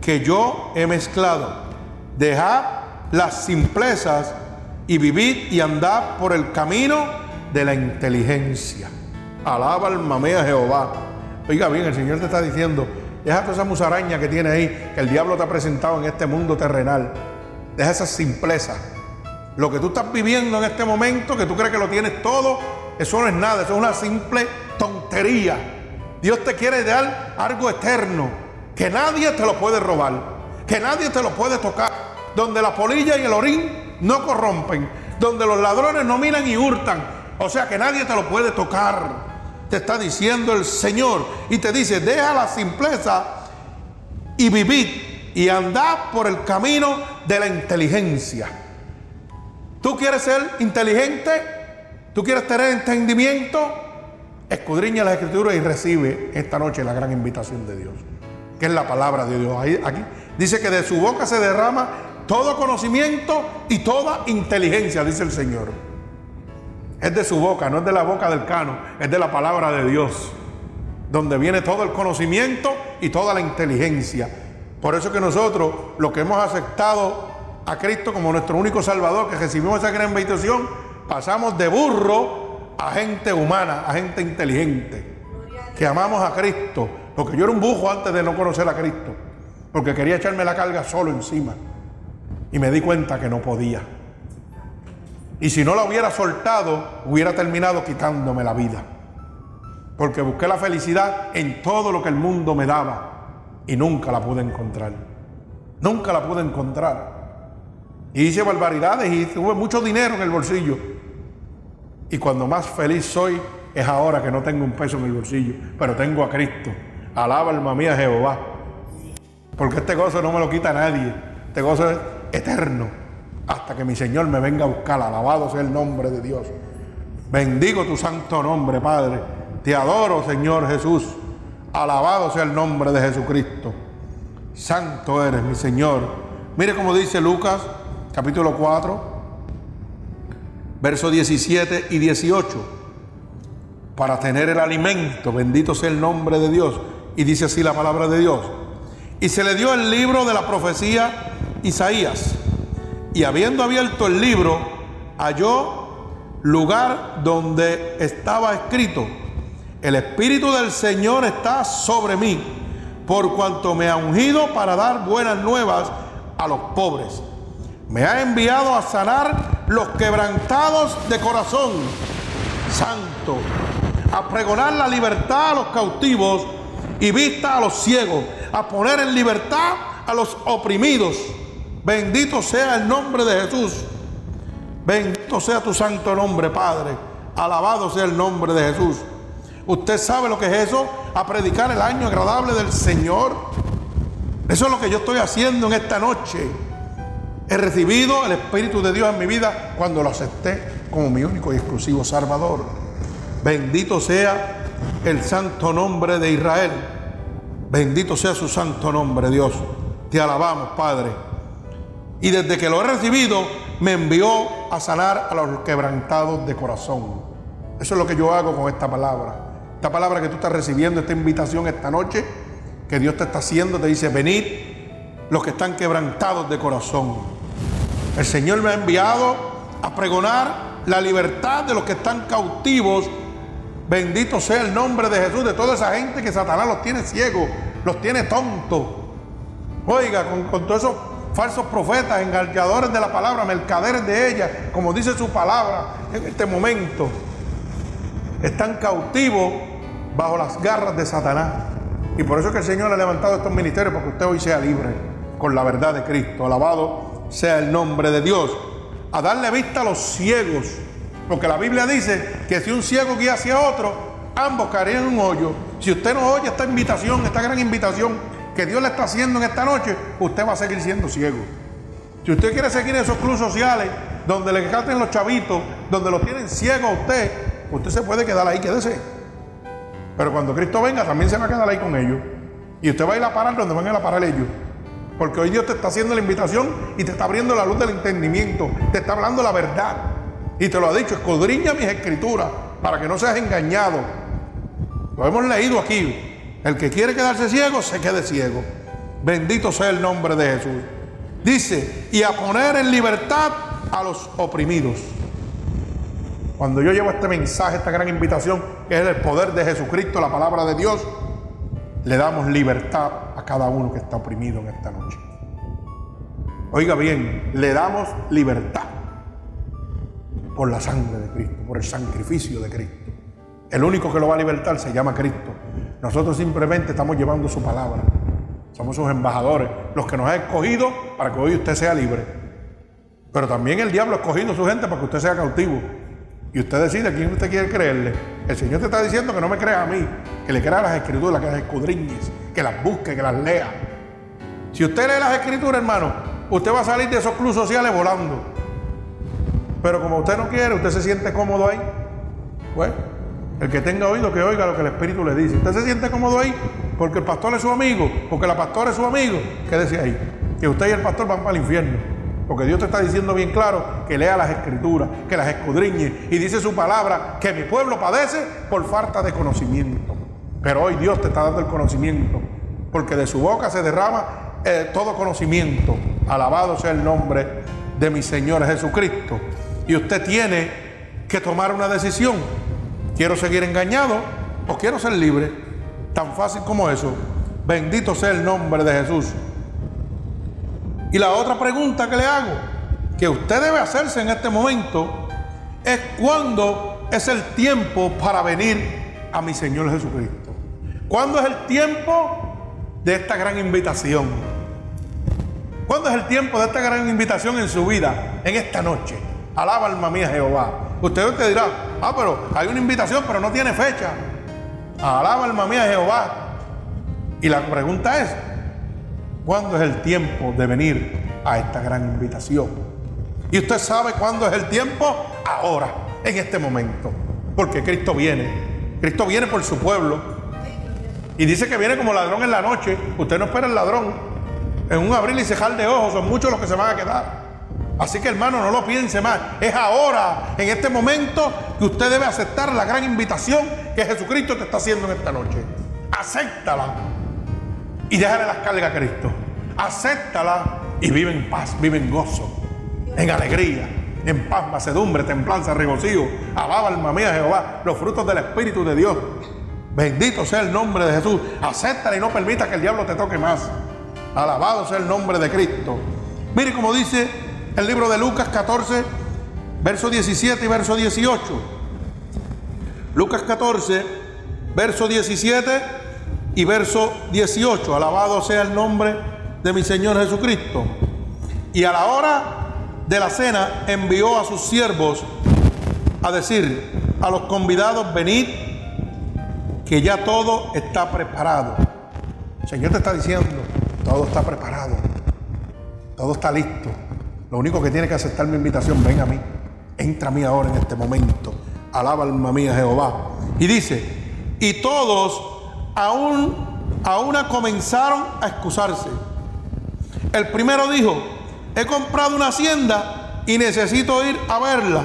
que yo he mezclado. Dejad las simplezas y vivid y andad por el camino de la inteligencia. Alaba alma mía Jehová. Oiga bien, el Señor te está diciendo, deja toda esa musaraña que tiene ahí, que el diablo te ha presentado en este mundo terrenal. Deja esa simpleza. Lo que tú estás viviendo en este momento, que tú crees que lo tienes todo, eso no es nada, eso es una simple tontería. Dios te quiere dar algo eterno, que nadie te lo puede robar, que nadie te lo puede tocar, donde la polilla y el orín no corrompen, donde los ladrones no miran y hurtan, o sea que nadie te lo puede tocar. Te está diciendo el Señor y te dice, deja la simpleza y vivid y andad por el camino de la inteligencia. ¿Tú quieres ser inteligente? ¿Tú quieres tener entendimiento? escudriña la escritura y recibe esta noche la gran invitación de Dios, que es la palabra de Dios. aquí dice que de su boca se derrama todo conocimiento y toda inteligencia, dice el Señor. Es de su boca, no es de la boca del cano, es de la palabra de Dios, donde viene todo el conocimiento y toda la inteligencia. Por eso que nosotros, los que hemos aceptado a Cristo como nuestro único Salvador, que recibimos esa gran invitación, pasamos de burro a gente humana, a gente inteligente, que amamos a Cristo, porque yo era un bujo antes de no conocer a Cristo, porque quería echarme la carga solo encima, y me di cuenta que no podía. Y si no la hubiera soltado, hubiera terminado quitándome la vida, porque busqué la felicidad en todo lo que el mundo me daba, y nunca la pude encontrar, nunca la pude encontrar. Y hice barbaridades y tuve mucho dinero en el bolsillo. Y cuando más feliz soy es ahora que no tengo un peso en el bolsillo, pero tengo a Cristo. Alaba alma mía Jehová. Porque este gozo no me lo quita nadie. Este gozo es eterno. Hasta que mi Señor me venga a buscar. Alabado sea el nombre de Dios. Bendigo tu santo nombre, Padre. Te adoro, Señor Jesús. Alabado sea el nombre de Jesucristo. Santo eres, mi Señor. Mire cómo dice Lucas, capítulo 4, versos 17 y 18. Para tener el alimento, bendito sea el nombre de Dios. Y dice así la palabra de Dios. Y se le dio el libro de la profecía Isaías. Y habiendo abierto el libro, halló lugar donde estaba escrito, el Espíritu del Señor está sobre mí, por cuanto me ha ungido para dar buenas nuevas a los pobres. Me ha enviado a sanar los quebrantados de corazón, santo, a pregonar la libertad a los cautivos y vista a los ciegos, a poner en libertad a los oprimidos. Bendito sea el nombre de Jesús. Bendito sea tu santo nombre, Padre. Alabado sea el nombre de Jesús. Usted sabe lo que es eso, a predicar el año agradable del Señor. Eso es lo que yo estoy haciendo en esta noche. He recibido el Espíritu de Dios en mi vida cuando lo acepté como mi único y exclusivo Salvador. Bendito sea el santo nombre de Israel. Bendito sea su santo nombre, Dios. Te alabamos, Padre. Y desde que lo he recibido, me envió a sanar a los quebrantados de corazón. Eso es lo que yo hago con esta palabra. Esta palabra que tú estás recibiendo, esta invitación esta noche, que Dios te está haciendo, te dice, venid los que están quebrantados de corazón. El Señor me ha enviado a pregonar la libertad de los que están cautivos Bendito sea el nombre de Jesús, de toda esa gente que Satanás los tiene ciegos, los tiene tontos. Oiga, con, todos esos falsos profetas, engañadores de la palabra, mercaderes de ella, como dice su palabra en este momento, están cautivos bajo las garras de Satanás. Y por eso es que el Señor ha levantado estos ministerios, para que usted hoy sea libre con la verdad de Cristo. Alabado sea el nombre de Dios. A darle vista a los ciegos porque la Biblia dice que si un ciego guía hacia otro, ambos caerían en un hoyo. Si usted no oye esta invitación, esta gran invitación que Dios le está haciendo en esta noche, usted va a seguir siendo ciego. Si usted quiere seguir en esos clubes sociales donde le canten los chavitos, donde lo tienen ciego a usted, usted se puede quedar ahí, quédese. Pero cuando Cristo venga, también se va a quedar ahí con ellos. Y usted va a ir a parar donde van a ir a parar ellos. Porque hoy Dios te está haciendo la invitación y te está abriendo la luz del entendimiento. Te está hablando la verdad. Y te lo ha dicho, escudriña mis escrituras para que no seas engañado. Lo hemos leído aquí. El que quiere quedarse ciego, se quede ciego. Bendito sea el nombre de Jesús. Dice, y a poner en libertad a los oprimidos. Cuando yo llevo este mensaje, esta gran invitación, que es el poder de Jesucristo, la palabra de Dios, le damos libertad a cada uno que está oprimido en esta noche. Oiga bien, le damos libertad por la sangre de Cristo, por el sacrificio de Cristo. El único que lo va a libertar se llama Cristo. Nosotros simplemente estamos llevando su palabra. Somos sus embajadores, los que nos ha escogido para que hoy usted sea libre. Pero también el diablo ha escogido a su gente para que usted sea cautivo. Y usted decide a quién usted quiere creerle. El Señor te está diciendo que no me crea a mí, que le crea a las escrituras, que las escudriñes, que las busque, que las lea. Si usted lee las escrituras, hermano, usted va a salir de esos clubes sociales volando. Pero como usted no quiere, usted se siente cómodo ahí. Pues, el que tenga oído, que oiga lo que el Espíritu le dice. Usted se siente cómodo ahí porque el pastor es su amigo, porque la pastora es su amigo. Quédese ahí. Que usted y el pastor van para el infierno. Porque Dios te está diciendo bien claro que lea las escrituras, que las escudriñe. Y dice su palabra que mi pueblo padece por falta de conocimiento. Pero hoy Dios te está dando el conocimiento. Porque de su boca se derrama eh, todo conocimiento. Alabado sea el nombre de mi Señor Jesucristo. Y usted tiene que tomar una decisión. ¿Quiero seguir engañado o quiero ser libre? Tan fácil como eso. Bendito sea el nombre de Jesús. Y la otra pregunta que le hago, que usted debe hacerse en este momento, es cuándo es el tiempo para venir a mi Señor Jesucristo. ¿Cuándo es el tiempo de esta gran invitación? ¿Cuándo es el tiempo de esta gran invitación en su vida? En esta noche. Alaba alma mía Jehová. Usted te dirá, ah, pero hay una invitación, pero no tiene fecha. Alaba alma mía Jehová. Y la pregunta es, ¿cuándo es el tiempo de venir a esta gran invitación? Y usted sabe cuándo es el tiempo, ahora, en este momento. Porque Cristo viene. Cristo viene por su pueblo. Y dice que viene como ladrón en la noche. Usted no espera el ladrón. En un abril y cejar de ojos son muchos los que se van a quedar. Así que hermano, no lo piense más. Es ahora, en este momento, que usted debe aceptar la gran invitación que Jesucristo te está haciendo en esta noche. Acéptala y déjale las cargas a Cristo. Acéptala y vive en paz, vive en gozo, en alegría, en paz, macedumbre, templanza, regocijo. Alaba alma mía Jehová, los frutos del Espíritu de Dios. Bendito sea el nombre de Jesús. Acéptala y no permita que el diablo te toque más. Alabado sea el nombre de Cristo. Mire como dice el libro de Lucas 14, verso 17 y verso 18. Lucas 14, verso 17 y verso 18. Alabado sea el nombre de mi Señor Jesucristo. Y a la hora de la cena envió a sus siervos a decir a los convidados, venid, que ya todo está preparado. Señor te está diciendo, todo está preparado, todo está listo. Lo único que tiene que aceptar mi invitación, ven a mí, entra a mí ahora en este momento. Alaba alma mía Jehová. Y dice, y todos aún, aún comenzaron a excusarse. El primero dijo, he comprado una hacienda y necesito ir a verla.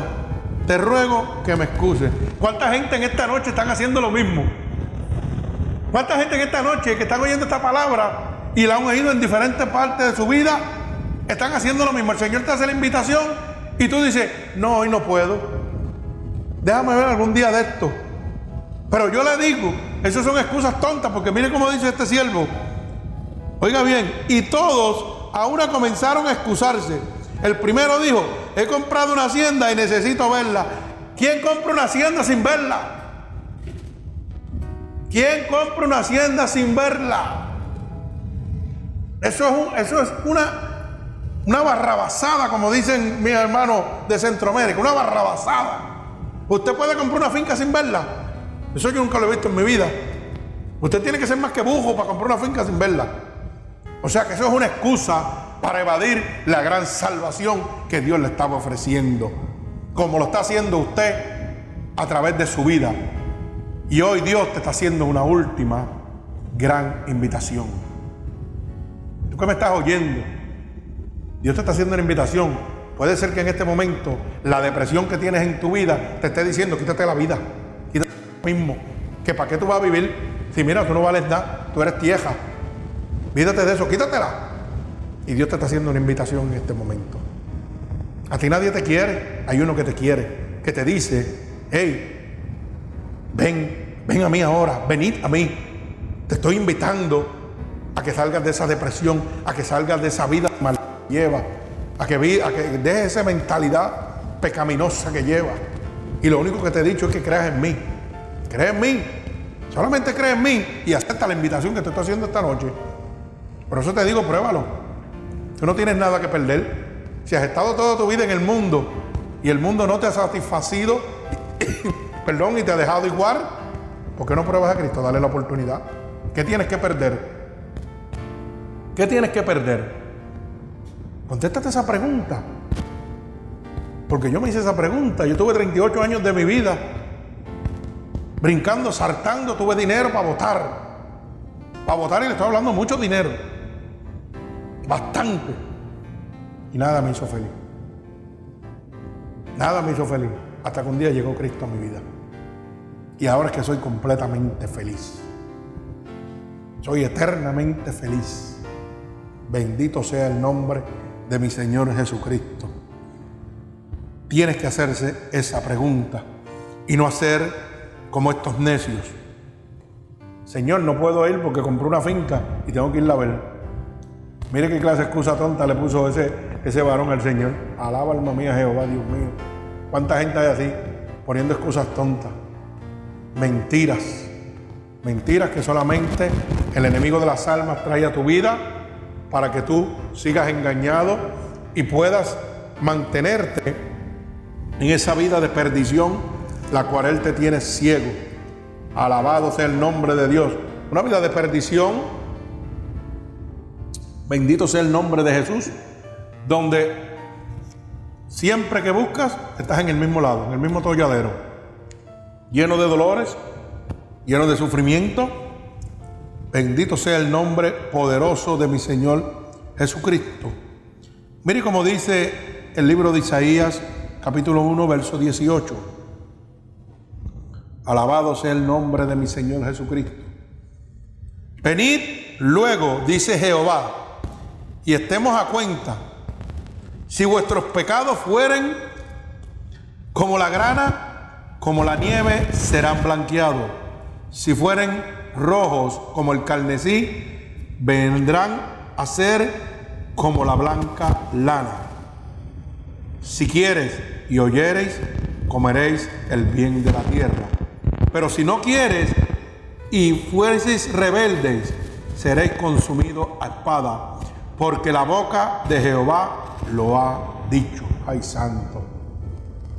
Te ruego que me excuse. ¿Cuánta gente en esta noche están haciendo lo mismo? ¿Cuánta gente en esta noche que están oyendo esta palabra y la han oído en diferentes partes de su vida están haciendo lo mismo. El Señor te hace la invitación y tú dices, no, hoy no puedo. Déjame ver algún día de esto. Pero yo le digo, esas son excusas tontas, porque mire cómo dice este siervo. Oiga bien, y todos ahora comenzaron a excusarse. El primero dijo, he comprado una hacienda y necesito verla. ¿Quién compra una hacienda sin verla? ¿Quién compra una hacienda sin verla? Eso es, eso es una una barrabasada, como dicen mis hermanos de Centroamérica, una barrabasada. Usted puede comprar una finca sin verla. Eso yo nunca lo he visto en mi vida. Usted tiene que ser más que bujo para comprar una finca sin verla. O sea que eso es una excusa para evadir la gran salvación que Dios le estaba ofreciendo. Como lo está haciendo usted a través de su vida. Y hoy Dios te está haciendo una última gran invitación. Tú que me estás oyendo, Dios te está haciendo una invitación. Puede ser que en este momento la depresión que tienes en tu vida te esté diciendo, quítate la vida, quítate lo mismo. Que para qué tú vas a vivir si mira, tú no vales nada, tú eres tieja. Vídate de eso, quítatela. Y Dios te está haciendo una invitación en este momento. A ti nadie te quiere, hay uno que te quiere, que te dice, hey, ven, ven a mí ahora, venid a mí. Te estoy invitando a que salgas de esa depresión, a que salgas de esa vida mal lleva, a que, a que deje esa mentalidad pecaminosa que lleva. Y lo único que te he dicho es que creas en mí. Cree en mí. Solamente cree en mí y acepta la invitación que te estoy haciendo esta noche. Por eso te digo, pruébalo. Tú no tienes nada que perder. Si has estado toda tu vida en el mundo y el mundo no te ha satisfacido, perdón, y te ha dejado igual, ¿por qué no pruebas a Cristo? Dale la oportunidad. ¿Qué tienes que perder? ¿Qué tienes que perder? Contéstate esa pregunta. Porque yo me hice esa pregunta. Yo tuve 38 años de mi vida brincando, saltando, tuve dinero para votar. Para votar y le estoy hablando mucho dinero. Bastante. Y nada me hizo feliz. Nada me hizo feliz. Hasta que un día llegó Cristo a mi vida. Y ahora es que soy completamente feliz. Soy eternamente feliz. Bendito sea el nombre de mi Señor Jesucristo. Tienes que hacerse esa pregunta y no hacer como estos necios. Señor, no puedo ir porque compré una finca y tengo que ir a ver. Mire qué clase de excusa tonta le puso ese, ese varón al Señor. Alaba alma mía Jehová, Dios mío. ¿Cuánta gente hay así poniendo excusas tontas? Mentiras. Mentiras que solamente el enemigo de las almas trae a tu vida para que tú sigas engañado y puedas mantenerte en esa vida de perdición, la cual Él te tiene ciego. Alabado sea el nombre de Dios. Una vida de perdición, bendito sea el nombre de Jesús, donde siempre que buscas estás en el mismo lado, en el mismo tolladero, lleno de dolores, lleno de sufrimiento. Bendito sea el nombre poderoso de mi Señor Jesucristo. Mire como dice el libro de Isaías, capítulo 1, verso 18. Alabado sea el nombre de mi Señor Jesucristo. Venid luego, dice Jehová, y estemos a cuenta. Si vuestros pecados fueren como la grana, como la nieve, serán blanqueados. Si fueren rojos como el carnesí, vendrán a ser como la blanca lana. Si quieres y oyereis, comeréis el bien de la tierra. Pero si no quieres y fuereis rebeldes, seréis consumidos a espada, porque la boca de Jehová lo ha dicho. Ay, santo.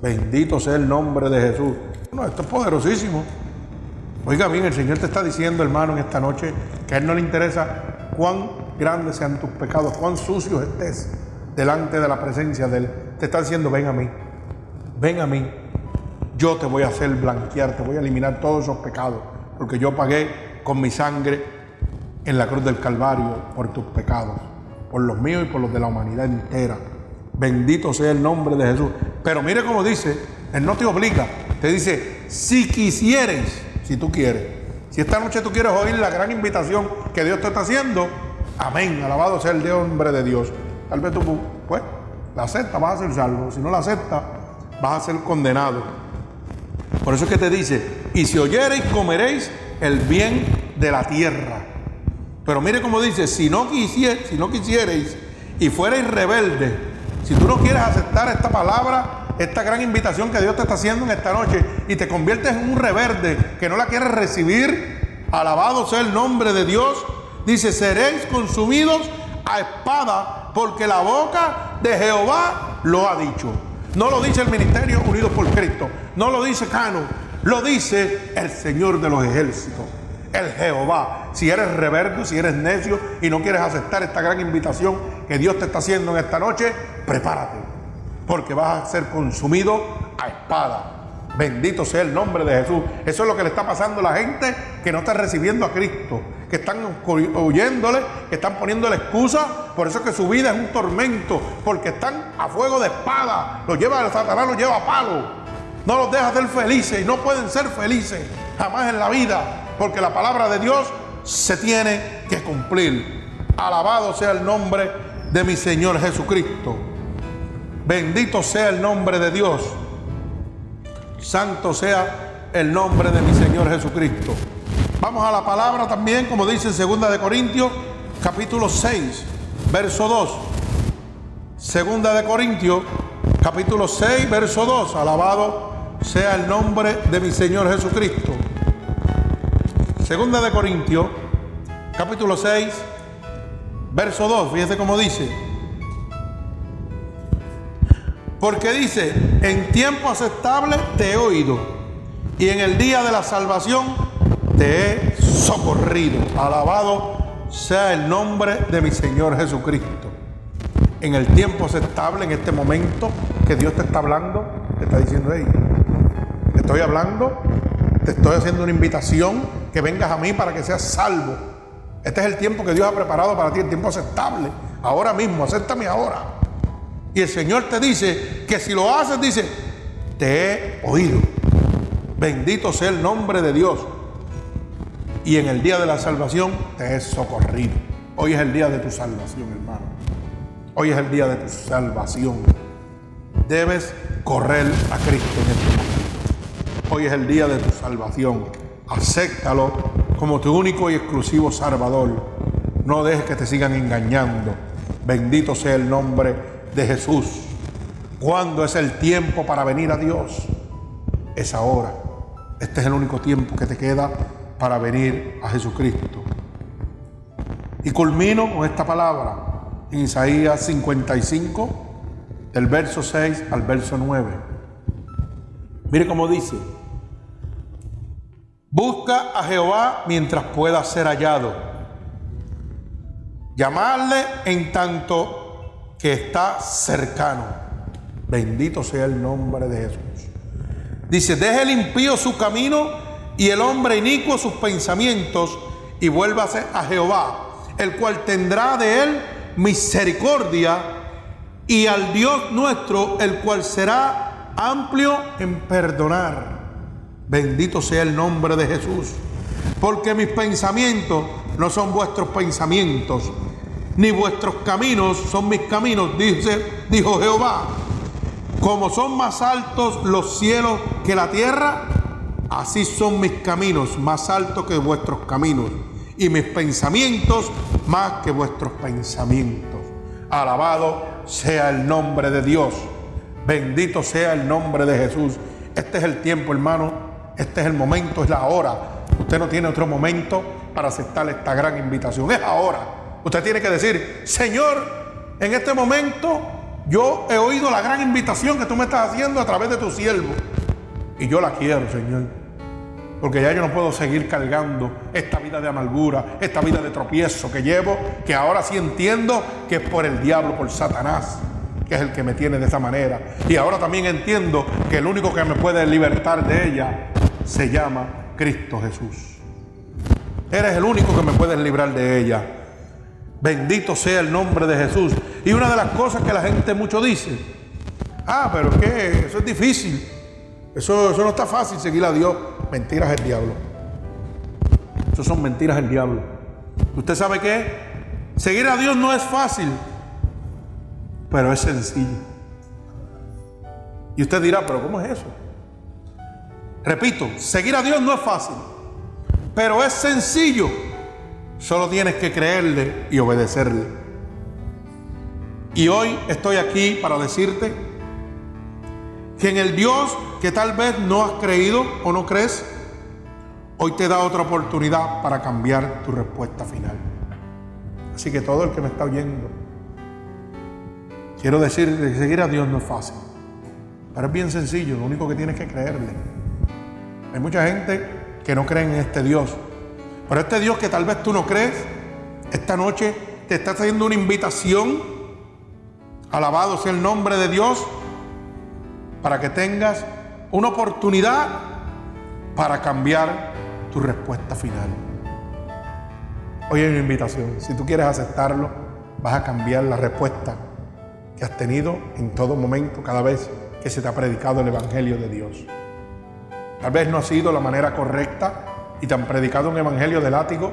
Bendito sea el nombre de Jesús. No, esto es poderosísimo. Oiga bien, el Señor te está diciendo, hermano, en esta noche, que a Él no le interesa cuán grandes sean tus pecados, cuán sucios estés delante de la presencia de Él. Te está diciendo, ven a mí, ven a mí, yo te voy a hacer blanquear, te voy a eliminar todos esos pecados, porque yo pagué con mi sangre en la cruz del Calvario por tus pecados, por los míos y por los de la humanidad entera. Bendito sea el nombre de Jesús. Pero mire cómo dice, Él no te obliga, te dice, si quisieres, si tú quieres, si esta noche tú quieres oír la gran invitación que Dios te está haciendo, amén, alabado sea el hombre de Dios. Tal vez tú, pues, la aceptas, vas a ser salvo. Si no la aceptas, vas a ser condenado. Por eso es que te dice, y si oyereis, comeréis el bien de la tierra. Pero mire cómo dice, si no, quisierais, si no quisierais y fuerais rebeldes, si tú no quieres aceptar esta palabra, esta gran invitación que Dios te está haciendo en esta noche y te conviertes en un rebelde que no la quieres recibir, alabado sea el nombre de Dios, dice, seréis consumidos a espada porque la boca de Jehová lo ha dicho. No lo dice el Ministerio Unidos por Cristo, no lo dice Cano, lo dice el Señor de los ejércitos, el Jehová. Si eres rebelde, si eres necio y no quieres aceptar esta gran invitación que Dios te está haciendo en esta noche, prepárate, porque vas a ser consumido a espada. Bendito sea el nombre de Jesús. Eso es lo que le está pasando a la gente que no está recibiendo a Cristo, que están oyéndole, que están poniéndole excusa. Por eso es que su vida es un tormento, porque están a fuego de espada. Los lleva el Satanás, los lleva a palo. No los deja ser felices no pueden ser felices jamás en la vida, porque la palabra de Dios se tiene que cumplir. Alabado sea el nombre de mi Señor Jesucristo. Bendito sea el nombre de Dios. Santo sea el nombre de mi Señor Jesucristo. Vamos a la palabra también, como dice en 2 de Corintios, capítulo 6, verso 2. Segunda de Corintios, capítulo 6, verso 2. Alabado sea el nombre de mi Señor Jesucristo. Segunda de Corintios, capítulo 6, verso 2. Fíjese cómo dice. Porque dice, en tiempo aceptable te he oído y en el día de la salvación te he socorrido. Alabado sea el nombre de mi Señor Jesucristo. En el tiempo aceptable, en este momento que Dios te está hablando, te está diciendo, hey, te estoy hablando, te estoy haciendo una invitación que vengas a mí para que seas salvo. Este es el tiempo que Dios ha preparado para ti, el tiempo aceptable. Ahora mismo, acéptame ahora. Y el Señor te dice que si lo haces, dice, te he oído. Bendito sea el nombre de Dios. Y en el día de la salvación te he socorrido. Hoy es el día de tu salvación, hermano. Hoy es el día de tu salvación. Debes correr a Cristo en este momento. Hoy es el día de tu salvación. Acéptalo como tu único y exclusivo Salvador. No dejes que te sigan engañando. Bendito sea el nombre de Jesús. ¿Cuándo es el tiempo para venir a Dios? Es ahora. Este es el único tiempo que te queda para venir a Jesucristo. Y culmino con esta palabra en Isaías 55, del verso 6 al verso 9. Mire cómo dice, busca a Jehová mientras pueda ser hallado, llamarle en tanto que está cercano. Bendito sea el nombre de Jesús. Dice, deje el impío su camino y el hombre inicuo sus pensamientos y vuélvase a Jehová, el cual tendrá de él misericordia y al Dios nuestro, el cual será amplio en perdonar. Bendito sea el nombre de Jesús. Porque mis pensamientos no son vuestros pensamientos, ni vuestros caminos son mis caminos, dice, dijo Jehová. Como son más altos los cielos que la tierra, así son mis caminos más altos que vuestros caminos y mis pensamientos más que vuestros pensamientos. Alabado sea el nombre de Dios. Bendito sea el nombre de Jesús. Este es el tiempo, hermano. Este es el momento, es la hora. Usted no tiene otro momento para aceptar esta gran invitación. Es ahora. Usted tiene que decir, Señor, en este momento yo he oído la gran invitación que tú me estás haciendo a través de tu siervo. Y yo la quiero, Señor. Porque ya yo no puedo seguir cargando esta vida de amargura, esta vida de tropiezo que llevo, que ahora sí entiendo que es por el diablo, por Satanás, que es el que me tiene de esa manera. Y ahora también entiendo que el único que me puede libertar de ella se llama Cristo Jesús. Eres el único que me puede librar de ella. Bendito sea el nombre de Jesús. Y una de las cosas que la gente mucho dice, ah, pero que eso es difícil. Eso, eso no está fácil seguir a Dios. Mentiras del diablo. Eso son mentiras del diablo. ¿Usted sabe qué? Seguir a Dios no es fácil, pero es sencillo. Y usted dirá, pero ¿cómo es eso? Repito, seguir a Dios no es fácil, pero es sencillo. Solo tienes que creerle y obedecerle. Y hoy estoy aquí para decirte que en el Dios que tal vez no has creído o no crees, hoy te da otra oportunidad para cambiar tu respuesta final. Así que todo el que me está oyendo, quiero decir que seguir a Dios no es fácil, pero es bien sencillo, lo único que tienes que creerle. Hay mucha gente que no cree en este Dios, pero este Dios que tal vez tú no crees, esta noche te está haciendo una invitación, alabado sea el nombre de Dios, para que tengas una oportunidad para cambiar tu respuesta final. Hoy hay una invitación. Si tú quieres aceptarlo, vas a cambiar la respuesta que has tenido en todo momento, cada vez que se te ha predicado el Evangelio de Dios. Tal vez no ha sido la manera correcta y te han predicado un Evangelio de látigo,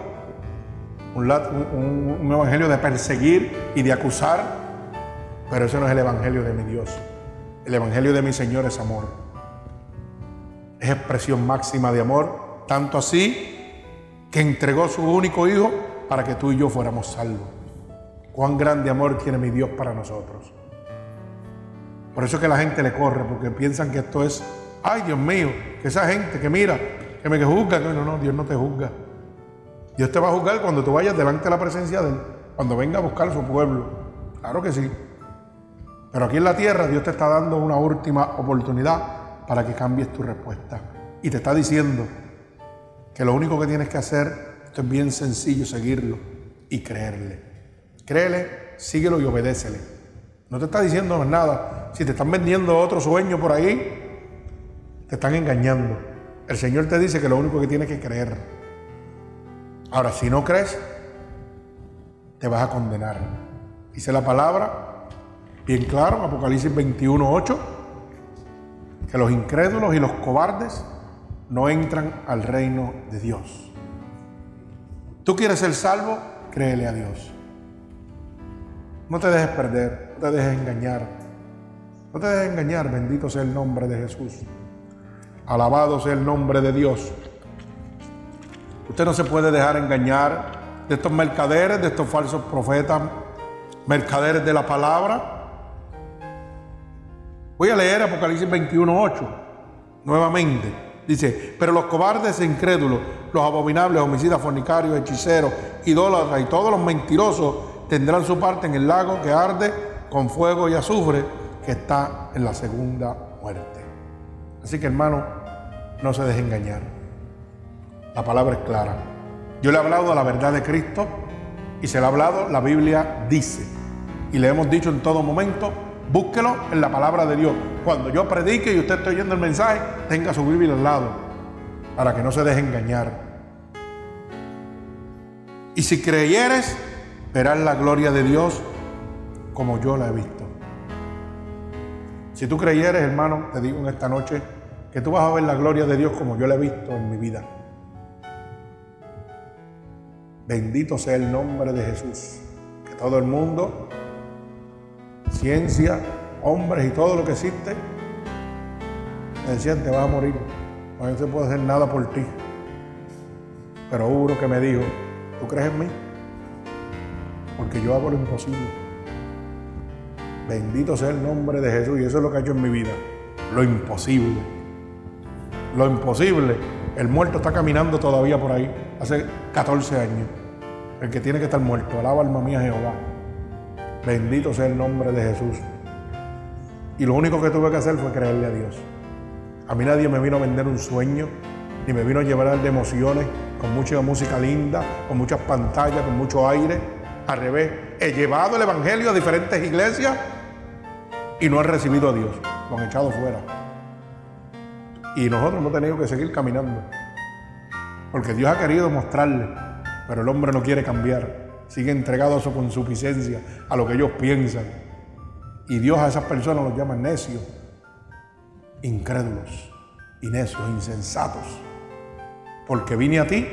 un, Evangelio de perseguir y de acusar, pero ese no es el Evangelio de mi Dios. El Evangelio de mi Señor es amor. Es expresión máxima de amor, tanto así que entregó su único Hijo para que tú y yo fuéramos salvos. Cuán grande amor tiene mi Dios para nosotros. Por eso es que la gente le corre, porque piensan que esto es, ay Dios mío, que esa gente que mira, que me juzga, no, no, no, Dios no te juzga. Dios te va a juzgar cuando tú vayas delante de la presencia de Él, cuando venga a buscar a su pueblo. Claro que sí. Pero aquí en la tierra Dios te está dando una última oportunidad para que cambies tu respuesta. Y te está diciendo que lo único que tienes que hacer, esto es bien sencillo, seguirlo y creerle. Créele, síguelo y obedécele. No te está diciendo nada. Si te están vendiendo otro sueño por ahí, te están engañando. El Señor te dice que lo único que tienes que creer. Ahora, si no crees, te vas a condenar. Dice la palabra bien claro, Apocalipsis 21, 8, que los incrédulos y los cobardes no entran al reino de Dios. Tú quieres ser salvo, créele a Dios. No te dejes perder, te dejes engañar. No te dejes engañar, bendito sea el nombre de Jesús. Alabado sea el nombre de Dios. Usted no se puede dejar engañar de estos mercaderes, de estos falsos profetas, mercaderes de la palabra, Voy a leer Apocalipsis 21.8 nuevamente. Dice, pero los cobardes e incrédulos los abominables, homicidas, fornicarios, hechiceros, idólatras y todos los mentirosos tendrán su parte en el lago que arde con fuego y azufre que está en la segunda muerte. Así que hermano, no se deje engañar. La palabra es clara. Yo le he hablado de la verdad de Cristo y se le ha hablado, la Biblia dice. Y le hemos dicho en todo momento, búsquelo en la palabra de Dios. Cuando yo predique y usted esté oyendo el mensaje, tenga su Biblia al lado para que no se deje engañar. Y si creyeres, verás la gloria de Dios como yo la he visto. Si tú creyeres, hermano, te digo en esta noche que tú vas a ver la gloria de Dios como yo la he visto en mi vida. Bendito sea el nombre de Jesús. Que todo el mundo, ciencia, hombres y todo lo que existe, me decían, te vas a morir. No se puede hacer nada por ti. Pero hubo uno que me dijo, ¿tú crees en mí? Porque yo hago lo imposible. Bendito sea el nombre de Jesús. Y eso es lo que ha hecho en mi vida. Lo imposible. Lo imposible. El muerto está caminando todavía por ahí. Hace 14 años. El que tiene que estar muerto. Alaba alma mía Jehová. Bendito sea el nombre de Jesús. Y lo único que tuve que hacer fue creerle a Dios. A mí nadie me vino a vender un sueño, ni me vino a llevar de emociones, con mucha música linda, con muchas pantallas, con mucho aire. Al revés, he llevado el Evangelio a diferentes iglesias y no he recibido a Dios. Lo han echado fuera. Y nosotros hemos tenido que seguir caminando. Porque Dios ha querido mostrarle, pero el hombre no quiere cambiar. Sigue entregado a su consuficiencia, a lo que ellos piensan. Y Dios a esas personas los llama necios, incrédulos y necios, insensatos. Porque vine a ti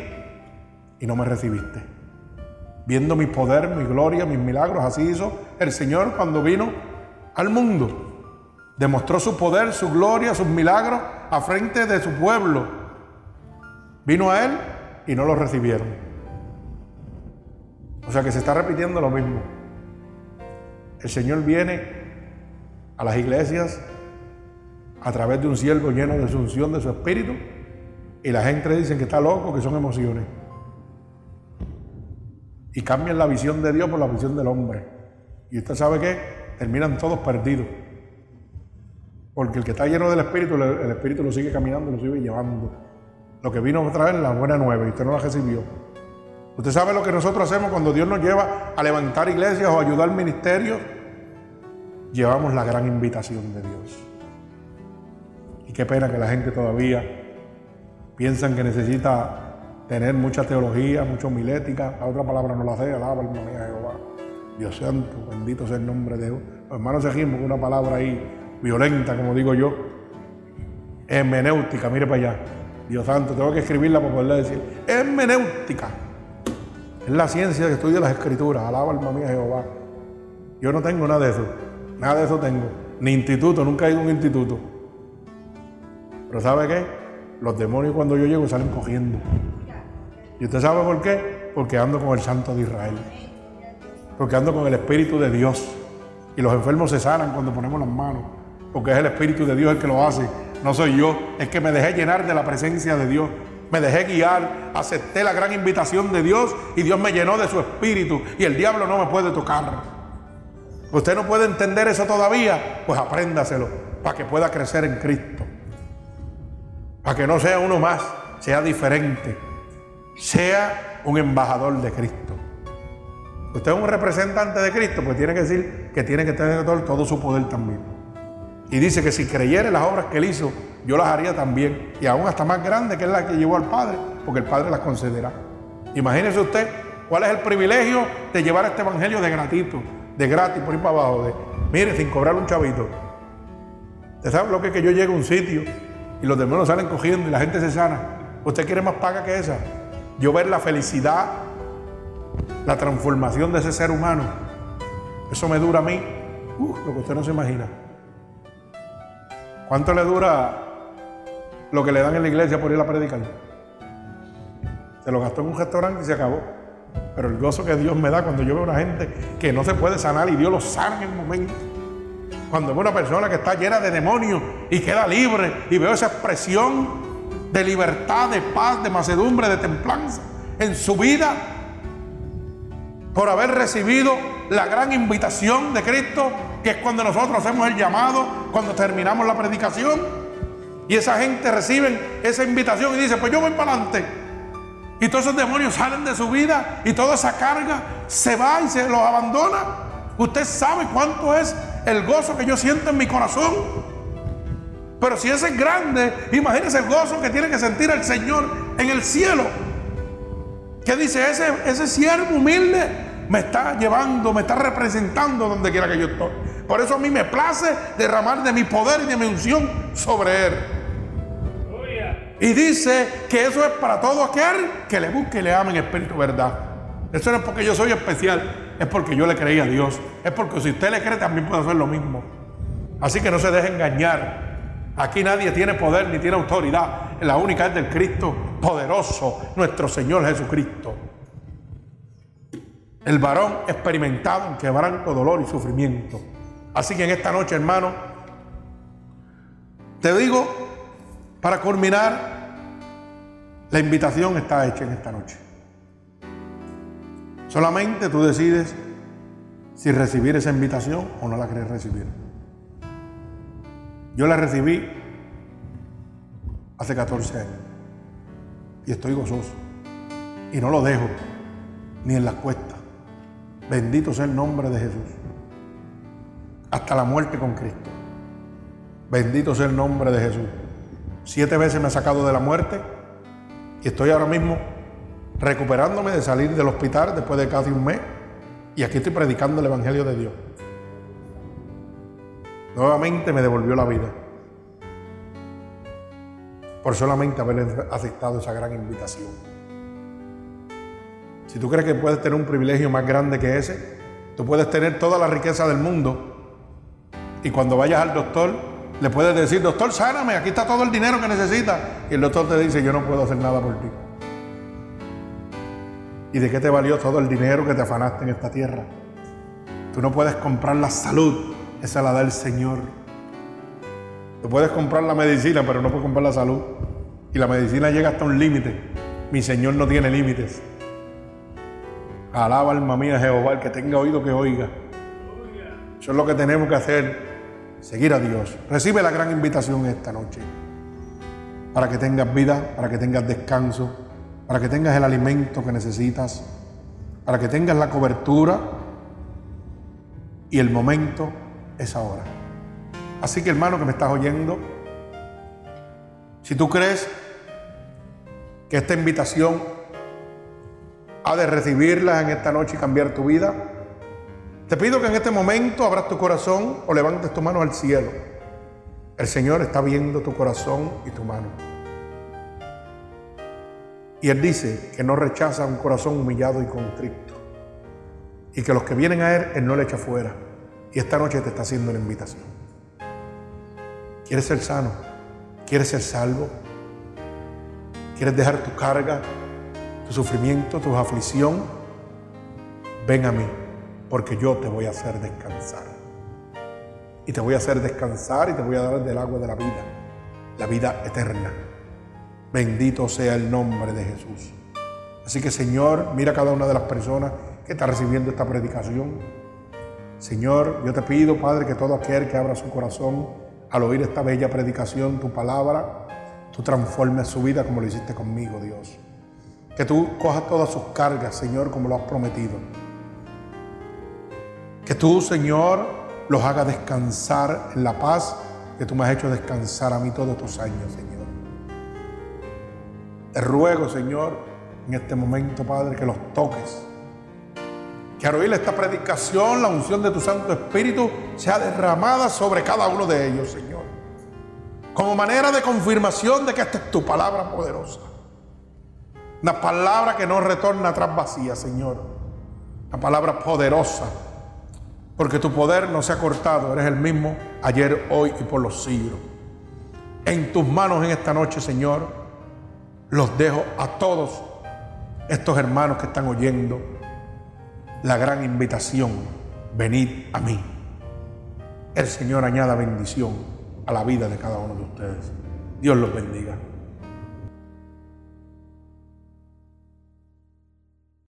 y no me recibiste. Viendo mi poder, mi gloria, mis milagros, así hizo el Señor cuando vino al mundo. Demostró su poder, su gloria, sus milagros a frente de su pueblo. Vino a Él y no lo recibieron. O sea que se está repitiendo lo mismo. El Señor viene a las iglesias a través de un siervo lleno de su unción, de su espíritu, y la gente dice que está loco, que son emociones. Y cambian la visión de Dios por la visión del hombre. Y usted sabe que terminan todos perdidos. Porque el que está lleno del Espíritu, el Espíritu lo sigue caminando, lo sigue llevando. Lo que vino a traer la buena nueva y usted no la recibió. Usted sabe lo que nosotros hacemos cuando Dios nos lleva a levantar iglesias o ayudar ministerios. Llevamos la gran invitación de Dios. Y qué pena que la gente todavía piensan que necesita tener mucha teología, mucha homilética. La otra palabra no la sé, alaba alma mía Jehová. Dios santo, bendito sea el nombre de Dios. Los hermanos se con una palabra ahí violenta, como digo yo. Hermenéutica, mire para allá. Dios santo, tengo que escribirla para poderle decir. Hermenéutica. Es la ciencia que estudia las escrituras. Alaba alma mía Jehová. Yo no tengo nada de eso. Nada de eso tengo. Ni instituto, nunca he ido a un instituto. Pero ¿sabe qué? Los demonios cuando yo llego salen cogiendo. ¿Y usted sabe por qué? Porque ando con el Santo de Israel. Porque ando con el Espíritu de Dios. Y los enfermos se sanan cuando ponemos las manos. Porque es el Espíritu de Dios el que lo hace. No soy yo. Es que me dejé llenar de la presencia de Dios. Me dejé guiar. Acepté la gran invitación de Dios. Y Dios me llenó de su Espíritu. Y el diablo no me puede tocar. ¿Usted no puede entender eso todavía? Pues apréndaselo para que pueda crecer en Cristo. Para que no sea uno más, sea diferente. Sea un embajador de Cristo. Usted es un representante de Cristo, pues tiene que decir que tiene que tener todo, su poder también. Y dice que si creyere las obras que él hizo, yo las haría también. Y aún hasta más grande que es la que llevó al Padre, porque el Padre las concederá. Imagínese usted cuál es el privilegio de llevar este evangelio de gratitud, de gratis por ir para abajo, de mire, sin cobrar un chavito. ¿Usted sabe lo que es que yo llego a un sitio y los demonios salen cogiendo y la gente se sana? ¿Usted quiere más paga que esa? Yo ver la felicidad la transformación de ese ser humano, eso me dura a mí, lo que usted no se imagina. ¿Cuánto le dura lo que le dan en la iglesia por ir a predicar? Se lo gastó en un restaurante y se acabó. Pero el gozo que Dios me da cuando yo veo a una gente que no se puede sanar y Dios lo sana en el momento. Cuando veo una persona que está llena de demonios y queda libre y veo esa expresión, de libertad, de paz, de macedumbre, de templanza en su vida por haber recibido la gran invitación de Cristo, que es cuando nosotros hacemos el llamado, cuando terminamos la predicación, y esa gente recibe esa invitación y dice, pues yo voy para adelante. Y todos esos demonios salen de su vida y toda esa carga se va y se los abandona. Usted sabe cuánto es el gozo que yo siento en mi corazón. Pero si ese es grande, imagínese el gozo que tiene que sentir el Señor en el cielo. Que dice, ese, ese siervo humilde me está llevando, me está representando donde quiera que yo estoy. Por eso a mí me place derramar de mi poder y de mi unción sobre él. Y dice que eso es para todo aquel que le busque y le ame en espíritu verdad. Eso no es porque yo soy especial, es porque yo le creí a Dios. Es porque si usted le cree también puede hacer lo mismo. Así que no se deje engañar. Aquí nadie tiene poder ni tiene autoridad. La única es del Cristo poderoso, nuestro Señor Jesucristo. El varón experimentado en quebranto, dolor y sufrimiento. Así que en esta noche, hermano, te digo, para culminar, la invitación está hecha en esta noche. Solamente tú decides si recibir esa invitación o no la quieres recibir. Yo la recibí hace 14 años y estoy gozoso y no lo dejo ni en la cuesta. Bendito sea el nombre de Jesús. Hasta la muerte con Cristo. Bendito sea el nombre de Jesús. Siete veces me ha sacado de la muerte y estoy ahora mismo recuperándome de salir del hospital después de casi un mes y aquí estoy predicando el Evangelio de Dios. Nuevamente me devolvió la vida. Por solamente haber aceptado esa gran invitación. Si tú crees que puedes tener un privilegio más grande que ese, tú puedes tener toda la riqueza del mundo y cuando vayas al doctor le puedes decir, doctor, sáname, aquí está todo el dinero que necesitas. Y el doctor te dice, yo no puedo hacer nada por ti. ¿Y de qué te valió todo el dinero que te afanaste en esta tierra? Tú no puedes comprar la salud esa la da el Señor. Tú puedes comprar la medicina, pero no puedes comprar la salud. Y la medicina llega hasta un límite. Mi Señor no tiene límites. Alaba alma mía Jehová, el que tenga oído que oiga. Eso es lo que tenemos que hacer, seguir a Dios. Recibe la gran invitación esta noche. Para que tengas vida, para que tengas descanso, para que tengas el alimento que necesitas, para que tengas la cobertura y el momento es ahora. Así que hermano que me estás oyendo, si tú crees que esta invitación ha de recibirla en esta noche y cambiar tu vida, te pido que en este momento abras tu corazón o levantes tu mano al cielo. El Señor está viendo tu corazón y tu mano. Y Él dice que no rechaza un corazón humillado y contrito. Y que los que vienen a Él, Él no le echa fuera. Y esta noche te está haciendo una invitación. ¿Quieres ser sano? ¿Quieres ser salvo? ¿Quieres dejar tu carga, tu sufrimiento, tu aflicción? Ven a mí, porque yo te voy a hacer descansar. Y te voy a hacer descansar y te voy a dar del agua de la vida, la vida eterna. Bendito sea el nombre de Jesús. Así que Señor, mira a cada una de las personas que está recibiendo esta predicación. Señor, yo te pido, Padre, que todo aquel que abra su corazón al oír esta bella predicación, tu palabra, tú transformes su vida como lo hiciste conmigo, Dios. Que tú cojas todas sus cargas, Señor, como lo has prometido. Que tú, Señor, los hagas descansar en la paz que tú me has hecho descansar a mí todos tus años, Señor. Te ruego, Señor, en este momento, Padre, que los toques que al oír esta predicación, la unción de tu Santo Espíritu sea derramada sobre cada uno de ellos, Señor. Como manera de confirmación de que esta es tu palabra poderosa. Una palabra que no retorna atrás vacía, Señor. Una palabra poderosa. Porque tu poder no se ha cortado. Eres el mismo ayer, hoy y por los siglos. En tus manos en esta noche, Señor, los dejo a todos estos hermanos que están oyendo la gran invitación, venid a mí. El Señor añada bendición a la vida de cada uno de ustedes. Dios los bendiga.